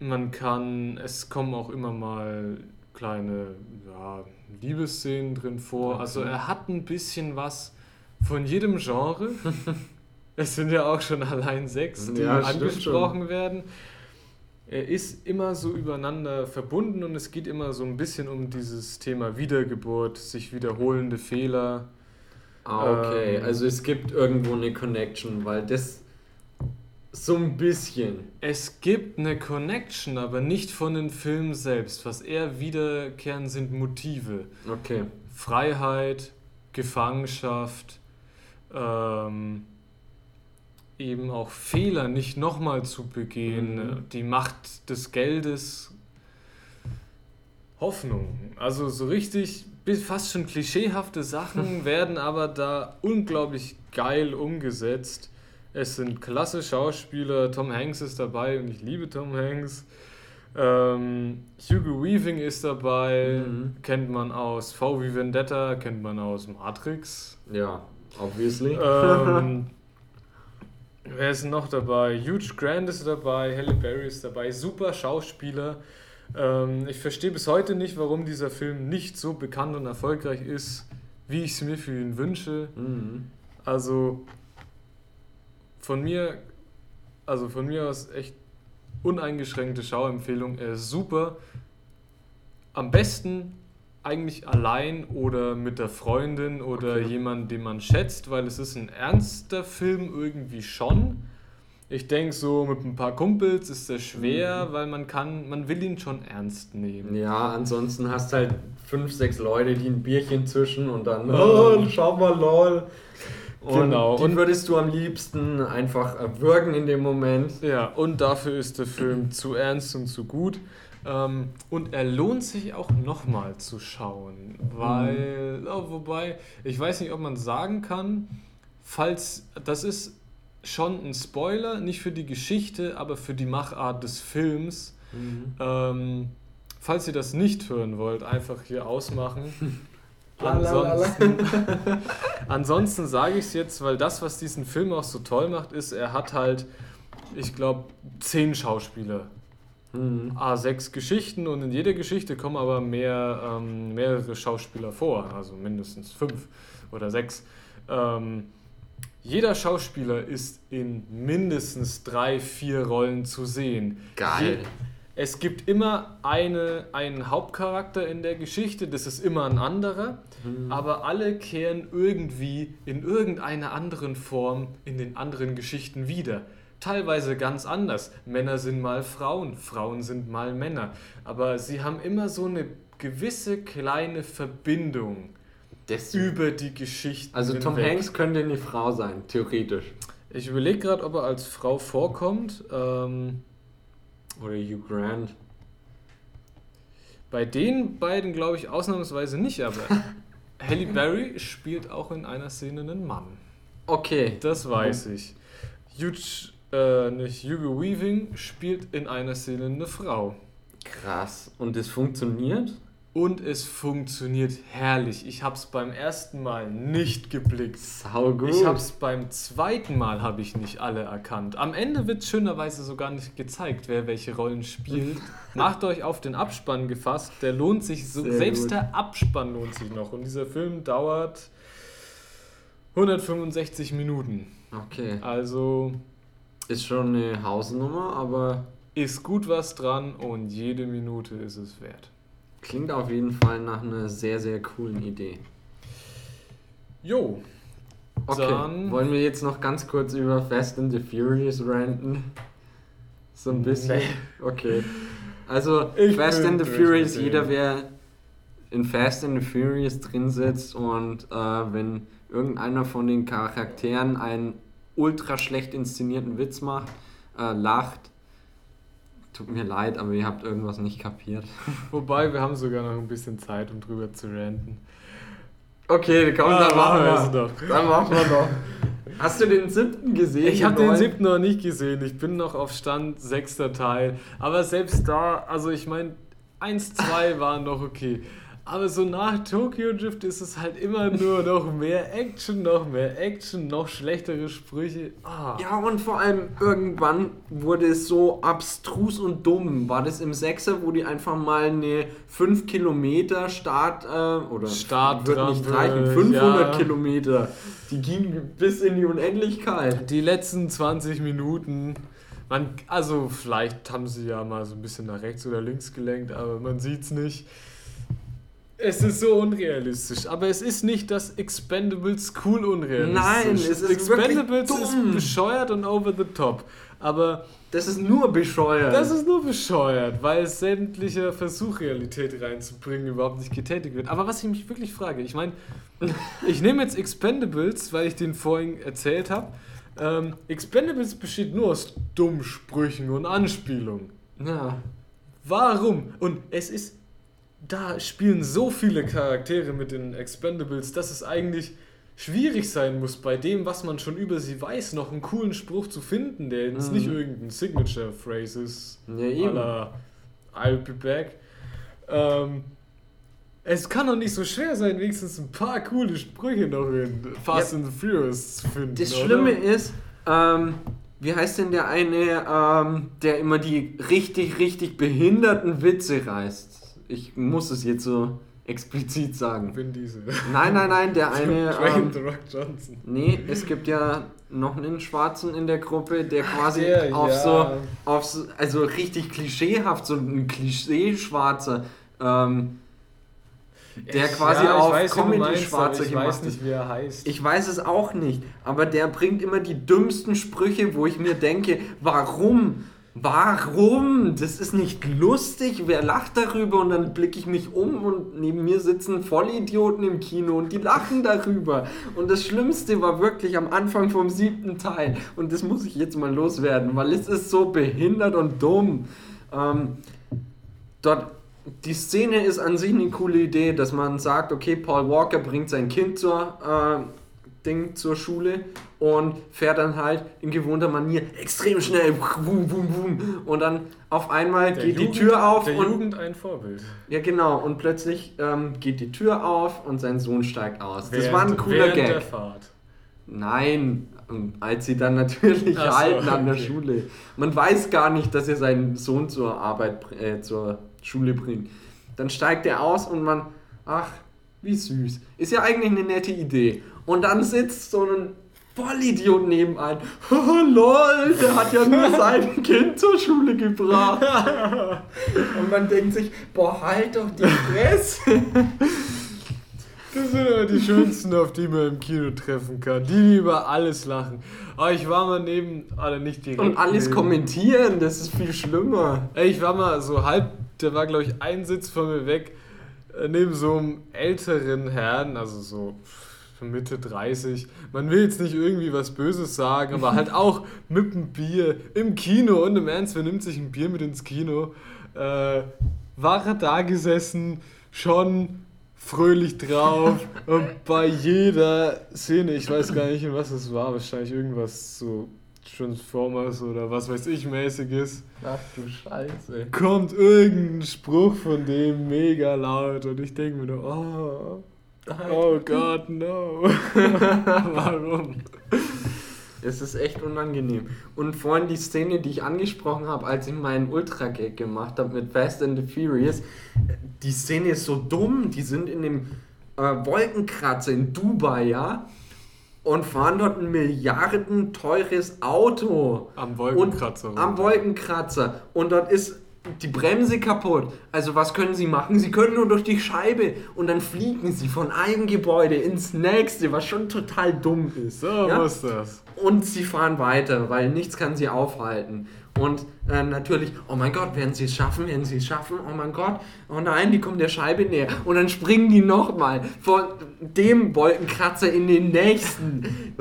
Man kann, es kommen auch immer mal kleine ja, Liebesszenen drin vor. Also er hat ein bisschen was von jedem Genre. es sind ja auch schon allein sechs, die ja, angesprochen werden er ist immer so übereinander verbunden und es geht immer so ein bisschen um dieses Thema Wiedergeburt, sich wiederholende Fehler. Ah, okay. Ähm, also es gibt irgendwo eine Connection, weil das so ein bisschen. Es gibt eine Connection, aber nicht von den Filmen selbst. Was eher wiederkehren sind Motive. Okay. Freiheit, Gefangenschaft, ähm, eben auch Fehler nicht nochmal zu begehen, mhm. die Macht des Geldes, Hoffnung. Also so richtig, fast schon klischeehafte Sachen werden aber da unglaublich geil umgesetzt. Es sind klasse Schauspieler, Tom Hanks ist dabei und ich liebe Tom Hanks. Ähm, Hugo Weaving ist dabei, mhm. kennt man aus V wie Vendetta, kennt man aus Matrix. Ja, obviously. Ähm, Wer ist noch dabei? Huge Grant ist dabei, Halle Berry ist dabei, super Schauspieler. Ähm, ich verstehe bis heute nicht, warum dieser Film nicht so bekannt und erfolgreich ist, wie ich es mir für ihn wünsche. Mhm. Also von mir, also von mir aus echt uneingeschränkte Schauempfehlung. Er ist super. Am besten eigentlich allein oder mit der Freundin oder okay. jemand, den man schätzt, weil es ist ein ernster Film irgendwie schon. Ich denke so mit ein paar Kumpels ist das schwer, mhm. weil man kann, man will ihn schon ernst nehmen. Ja, ansonsten hast halt fünf, sechs Leute, die ein Bierchen zwischen und dann, oh, schau mal, lol. Und genau. Die und würdest du am liebsten einfach erwürgen in dem Moment. Ja, und dafür ist der Film zu ernst und zu gut. Ähm, und er lohnt sich auch nochmal zu schauen, weil, mhm. oh, wobei, ich weiß nicht, ob man sagen kann, falls, das ist schon ein Spoiler, nicht für die Geschichte, aber für die Machart des Films. Mhm. Ähm, falls ihr das nicht hören wollt, einfach hier ausmachen. Ansonsten, ansonsten sage ich es jetzt, weil das, was diesen Film auch so toll macht, ist, er hat halt, ich glaube, zehn Schauspieler mhm. A6 Geschichten und in jeder Geschichte kommen aber mehr, ähm, mehrere Schauspieler vor, also mindestens fünf oder sechs. Ähm, jeder Schauspieler ist in mindestens drei, vier Rollen zu sehen. Geil. Je es gibt immer eine, einen Hauptcharakter in der Geschichte, das ist immer ein anderer, mhm. aber alle kehren irgendwie in irgendeiner anderen Form in den anderen Geschichten wieder teilweise ganz anders. Männer sind mal Frauen, Frauen sind mal Männer. Aber sie haben immer so eine gewisse kleine Verbindung Deswegen. über die Geschichten. Also Tom hinweg. Hanks könnte eine Frau sein, theoretisch. Ich überlege gerade, ob er als Frau vorkommt. Ähm, Oder Hugh Grant. Bei den beiden glaube ich ausnahmsweise nicht, aber Halle Berry spielt auch in einer Szene einen Mann. Okay. Das weiß ich. Huge äh, nicht Hugo Weaving spielt in einer Szene eine Frau. Krass. Und es funktioniert? Und es funktioniert herrlich. Ich habe es beim ersten Mal nicht geblickt. Sau gut. Ich habe es beim zweiten Mal habe ich nicht alle erkannt. Am Ende wird schönerweise sogar nicht gezeigt, wer welche Rollen spielt. Macht euch auf den Abspann gefasst. Der lohnt sich so. Selbst gut. der Abspann lohnt sich noch. Und dieser Film dauert 165 Minuten. Okay. Also ist schon eine Hausnummer, aber. Ist gut was dran und jede Minute ist es wert. Klingt auf jeden Fall nach einer sehr, sehr coolen Idee. Jo. Okay, dann wollen wir jetzt noch ganz kurz über Fast and the Furious ranten? So ein bisschen? Nee. Okay. Also, ich Fast and the Furious, jeder, wer in Fast and the Furious drin sitzt und äh, wenn irgendeiner von den Charakteren einen ultra schlecht inszenierten Witz macht, äh, lacht, tut mir leid, aber ihr habt irgendwas nicht kapiert. Wobei, wir haben sogar noch ein bisschen Zeit, um drüber zu ranten. Okay, komm, ah, dann machen wir es doch. Dann machen wir doch. Hast du den siebten gesehen? Ich habe den siebten noch nicht gesehen. Ich bin noch auf Stand sechster Teil. Aber selbst da, also ich meine, 1, 2 waren noch okay. Aber so nach Tokyo Drift ist es halt immer nur noch mehr Action, noch mehr Action, noch schlechtere Sprüche. Ah. Ja, und vor allem irgendwann wurde es so abstrus und dumm. War das im Sechser, wo die einfach mal eine 5 Kilometer Start äh, oder Start wird nicht reichen, 500 ja. Kilometer. Die ging bis in die Unendlichkeit. Die letzten 20 Minuten. Man, also vielleicht haben sie ja mal so ein bisschen nach rechts oder links gelenkt, aber man sieht es nicht. Es ist so unrealistisch, aber es ist nicht das Expendables cool unrealistisch. Nein, es ist Expendables ist bescheuert und over the top, aber das ist nur bescheuert. Das ist nur bescheuert, weil sämtlicher Versuch Realität reinzubringen überhaupt nicht getätigt wird. Aber was ich mich wirklich frage, ich meine, ich nehme jetzt Expendables, weil ich den vorhin erzählt habe. Ähm, Expendables besteht nur aus Dummsprüchen und Anspielungen. Ja. Warum? Und es ist da spielen so viele Charaktere mit den Expendables, dass es eigentlich schwierig sein muss, bei dem, was man schon über sie weiß, noch einen coolen Spruch zu finden, der jetzt mhm. nicht irgendein Signature-Phrase ist. Ja, eben. I'll be back. Ähm, es kann doch nicht so schwer sein, wenigstens ein paar coole Sprüche noch in Fast ja, and the Furious zu finden. Das oder? Schlimme ist, ähm, wie heißt denn der eine, ähm, der immer die richtig, richtig behinderten Witze reißt? Ich muss es jetzt so explizit sagen. Vin Diesel. Nein, nein, nein, der eine. Dwayne ähm, The Rock Johnson. Nee, es gibt ja noch einen Schwarzen in der Gruppe, der quasi der, auf, ja. so, auf so, also richtig klischeehaft, so ein Klischee-Schwarzer, ähm, der ich, quasi ja, auf Comedy-Schwarze gemacht Ich weiß nicht, wie er heißt. Ich weiß es auch nicht, aber der bringt immer die dümmsten Sprüche, wo ich mir denke, warum? Warum? Das ist nicht lustig. Wer lacht darüber? Und dann blicke ich mich um und neben mir sitzen Vollidioten im Kino und die lachen darüber. Und das Schlimmste war wirklich am Anfang vom siebten Teil. Und das muss ich jetzt mal loswerden, weil es ist so behindert und dumm. Ähm, dort, die Szene ist an sich eine coole Idee, dass man sagt, okay, Paul Walker bringt sein Kind zur äh, Ding zur Schule und fährt dann halt in gewohnter Manier extrem schnell boom, boom, boom. und dann auf einmal der geht Jugend, die Tür auf der und Jugend ein Vorbild. Ja genau und plötzlich ähm, geht die Tür auf und sein Sohn steigt aus. Während, das war ein cooler Gag. Der Fahrt. Nein, als sie dann natürlich so, halten an der okay. Schule. Man weiß gar nicht, dass er seinen Sohn zur Arbeit, äh, zur Schule bringt. Dann steigt er aus und man, ach, wie süß. Ist ja eigentlich eine nette Idee. Und dann sitzt so ein Vollidiot nebenan. Oh, lol, der hat ja nur sein Kind zur Schule gebracht. Und man denkt sich, boah, halt doch die Fresse. Das sind aber die schönsten, auf die man im Kino treffen kann. Die, die über alles lachen. Aber ich war mal neben, alle nicht direkt. Und alles neben. kommentieren, das ist viel schlimmer. Ey, ich war mal so halb, der war glaube ich ein Sitz von mir weg, äh, neben so einem älteren Herrn, also so Mitte 30. Man will jetzt nicht irgendwie was Böses sagen, aber halt auch mit einem Bier im Kino und im Ernst, wer nimmt sich ein Bier mit ins Kino? Äh, war er da gesessen, schon fröhlich drauf und bei jeder Szene, ich weiß gar nicht, in was es war, wahrscheinlich irgendwas so Transformers oder was weiß ich mäßiges. Ach du Scheiße. Kommt irgendein Spruch von dem mega laut und ich denke mir nur, oh, Oh Gott, no. Warum? Es ist echt unangenehm. Und vorhin die Szene, die ich angesprochen habe, als ich meinen Ultra-Gag gemacht habe mit Fast and the Furious, die Szene ist so dumm. Die sind in dem äh, Wolkenkratzer in Dubai, ja? Und fahren dort ein Milliarden teures Auto. Am Wolkenkratzer. Und, am Wolkenkratzer. Und dort ist die Bremse kaputt. Also was können sie machen? Sie können nur durch die Scheibe und dann fliegen sie von einem Gebäude ins nächste, was schon total dumm ist. So ja? muss das. Und sie fahren weiter, weil nichts kann sie aufhalten. Und äh, natürlich, oh mein Gott, werden sie es schaffen, werden sie es schaffen, oh mein Gott, oh nein, die kommen der Scheibe näher. Und dann springen die nochmal von dem Wolkenkratzer in den nächsten.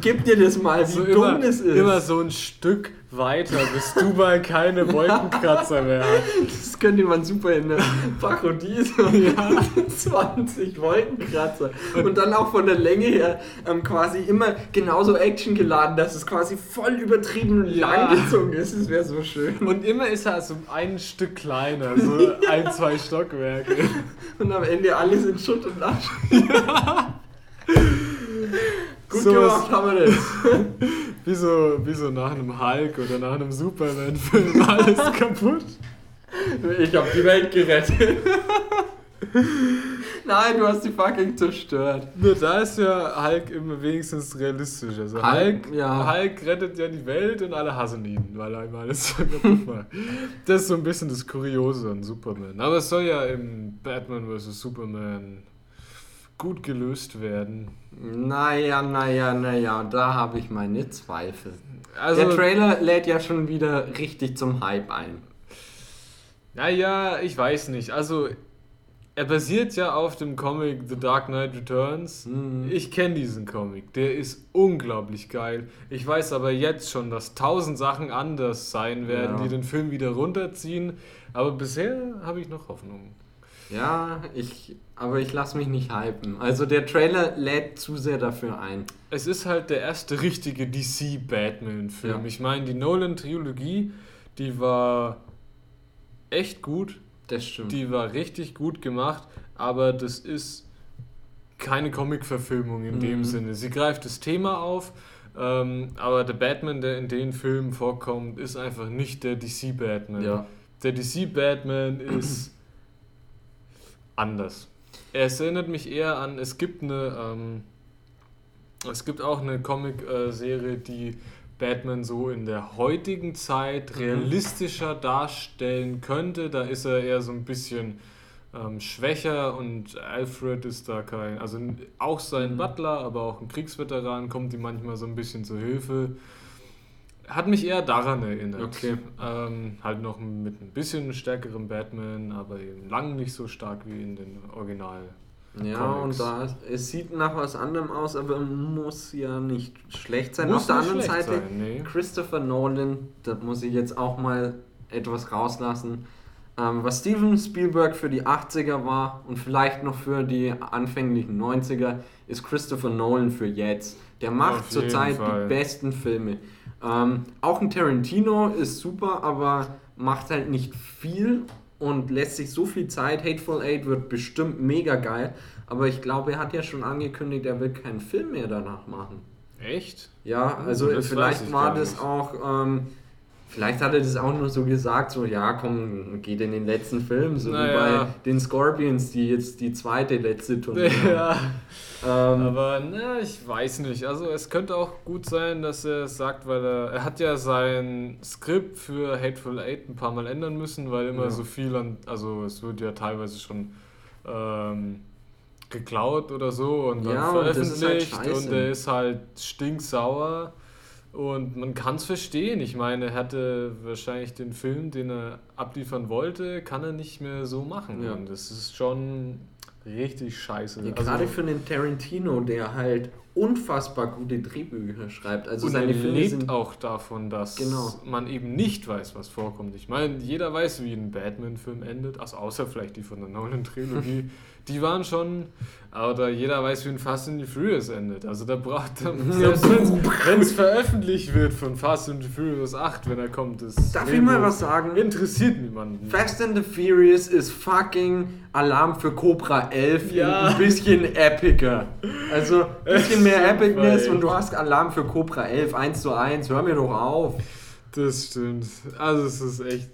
Gib dir das mal, wie so dumm immer, das ist. Immer so ein Stück weiter, bis du mal keine Wolkenkratzer mehr hast. Das könnte man super in der Parodie so ja. 20 Wolkenkratzer. Und dann auch von der Länge her ähm, quasi immer genauso actiongeladen, dass es quasi voll übertrieben ja. langgezogen ist. Das wäre so schön. Und immer ist er so ein Stück kleiner, so ein, zwei Stockwerke. Und am Ende alles in Schutt und Asche. Ja. Gut so gemacht haben wir das. wie, so, wie so nach einem Hulk oder nach einem Superman-Film alles kaputt. Ich hab die Welt gerettet. Nein, du hast die fucking zerstört. Nur da ist ja Hulk immer wenigstens realistisch. Also Hulk, Hulk, ja. Hulk rettet ja die Welt und alle hassen ihn, weil er immer alles. Das ist so ein bisschen das Kuriose an Superman. Aber es soll ja im Batman vs. Superman gut gelöst werden. Naja, naja, naja, da habe ich meine Zweifel. Also, Der Trailer lädt ja schon wieder richtig zum Hype ein. Naja, ich weiß nicht. Also, er basiert ja auf dem Comic The Dark Knight Returns. Mhm. Ich kenne diesen Comic. Der ist unglaublich geil. Ich weiß aber jetzt schon, dass tausend Sachen anders sein werden, ja. die den Film wieder runterziehen. Aber bisher habe ich noch Hoffnung. Ja, ich, aber ich lasse mich nicht hypen. Also der Trailer lädt zu sehr dafür ein. Es ist halt der erste richtige DC-Batman-Film. Ja. Ich meine, die Nolan-Trilogie, die war echt gut. Das stimmt. Die war richtig gut gemacht, aber das ist keine Comic-Verfilmung in mhm. dem Sinne. Sie greift das Thema auf, ähm, aber der Batman, der in den Filmen vorkommt, ist einfach nicht der DC-Batman. Ja. Der DC-Batman ist anders. Es erinnert mich eher an, es gibt eine, ähm, es gibt auch eine Comic-Serie, die Batman so in der heutigen Zeit mhm. realistischer darstellen könnte. Da ist er eher so ein bisschen ähm, schwächer und Alfred ist da kein, also auch sein mhm. Butler, aber auch ein Kriegsveteran kommt ihm manchmal so ein bisschen zur Hilfe. Hat mich eher daran erinnert. Okay. Ähm, halt noch mit ein bisschen stärkerem Batman, aber eben lang nicht so stark wie in den Original. Ja, Comics. und da es sieht nach was anderem aus, aber muss ja nicht schlecht sein. Muss Auf der anderen Seite, sein, nee. Christopher Nolan, da muss ich jetzt auch mal etwas rauslassen. Ähm, was Steven Spielberg für die 80er war und vielleicht noch für die anfänglichen 90er, ist Christopher Nolan für jetzt. Der macht zurzeit die besten Filme. Ähm, auch ein Tarantino ist super, aber macht halt nicht viel und lässt sich so viel Zeit. Hateful Eight wird bestimmt mega geil, aber ich glaube, er hat ja schon angekündigt, er will keinen Film mehr danach machen. Echt? Ja, hm, also das vielleicht war das nicht. auch. Ähm, Vielleicht hat er das auch nur so gesagt, so ja, komm, geht in den letzten Film, so naja. wie bei den Scorpions, die jetzt die zweite letzte Tournee ja. Ähm, Aber na, ich weiß nicht. Also es könnte auch gut sein, dass er es sagt, weil er, er hat ja sein Skript für Hateful Eight ein paar Mal ändern müssen, weil immer ja. so viel an, also es wird ja teilweise schon ähm, geklaut oder so und dann ja, veröffentlicht und, halt und er ist halt stinksauer. Und man kann es verstehen. Ich meine, er hatte wahrscheinlich den Film, den er abliefern wollte, kann er nicht mehr so machen. Ja. Und das ist schon richtig scheiße. Ja, also, gerade für den Tarantino, der halt unfassbar gute Drehbücher schreibt. Also und seine Filme lebt auch davon, dass genau. man eben nicht weiß, was vorkommt. Ich meine, jeder weiß, wie ein Batman-Film endet, also außer vielleicht die von der Nolan-Trilogie. die waren schon, aber jeder weiß, wie ein Fast and the Furious endet. Also da braucht er, wenn es veröffentlicht wird von Fast and the Furious 8, wenn er kommt, ist. Darf ich mal was sagen? Interessiert niemanden. Fast and the Furious ist fucking Alarm für Cobra 11 ja. ein bisschen epiger. Also ein bisschen mehr Epicness und du hast Alarm für Cobra 11 1 zu 1. Hör mir doch auf. Das stimmt. Also es ist echt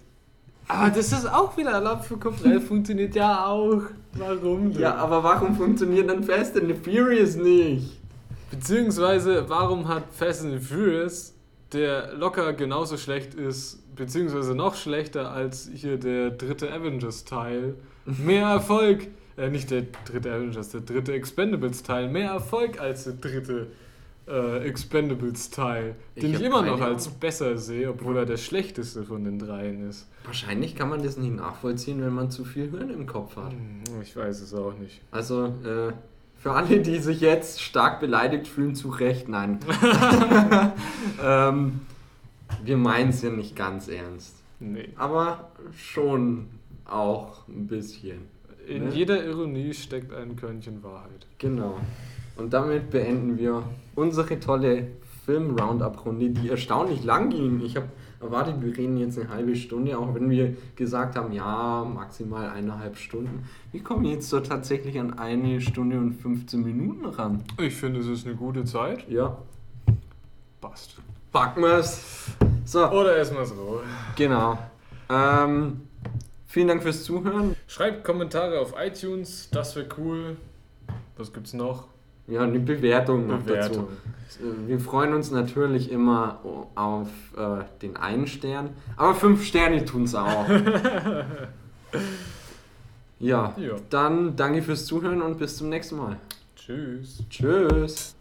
aber das ist auch wieder Alarm für Cobra funktioniert ja auch. Warum denn? Ja, aber warum funktioniert dann Fast and the Furious nicht? Beziehungsweise, warum hat Fast and the Furious, der locker genauso schlecht ist, beziehungsweise noch schlechter als hier der dritte Avengers-Teil, mehr Erfolg, äh, nicht der dritte Avengers, der dritte Expendables-Teil, mehr Erfolg als der dritte äh, Expendables-Teil, den ich, ich immer noch als besser sehe, obwohl er der schlechteste von den dreien ist. Wahrscheinlich kann man das nicht nachvollziehen, wenn man zu viel Hirn im Kopf hat. Hm, ich weiß es auch nicht. Also, äh, für alle, die sich jetzt stark beleidigt fühlen, zu Recht, nein. ähm, wir meinen es ja nicht ganz ernst. Nee. Aber schon auch ein bisschen. In ne? jeder Ironie steckt ein Körnchen Wahrheit. Genau. Und damit beenden wir unsere tolle Film-Roundup-Runde, die erstaunlich lang ging. Ich habe erwartet, wir reden jetzt eine halbe Stunde, auch wenn wir gesagt haben, ja, maximal eineinhalb Stunden. Wir kommen jetzt so tatsächlich an eine Stunde und 15 Minuten ran. Ich finde, es ist eine gute Zeit. Ja. Passt. Packen wir's. So. Oder erstmal so. Genau. Ähm, vielen Dank fürs Zuhören. Schreibt Kommentare auf iTunes, das wäre cool. Was gibt's noch? Ja, eine Bewertung noch Bewertung. dazu. Wir freuen uns natürlich immer auf äh, den einen Stern, aber fünf Sterne tun es auch. ja, ja, dann danke fürs Zuhören und bis zum nächsten Mal. Tschüss. Tschüss.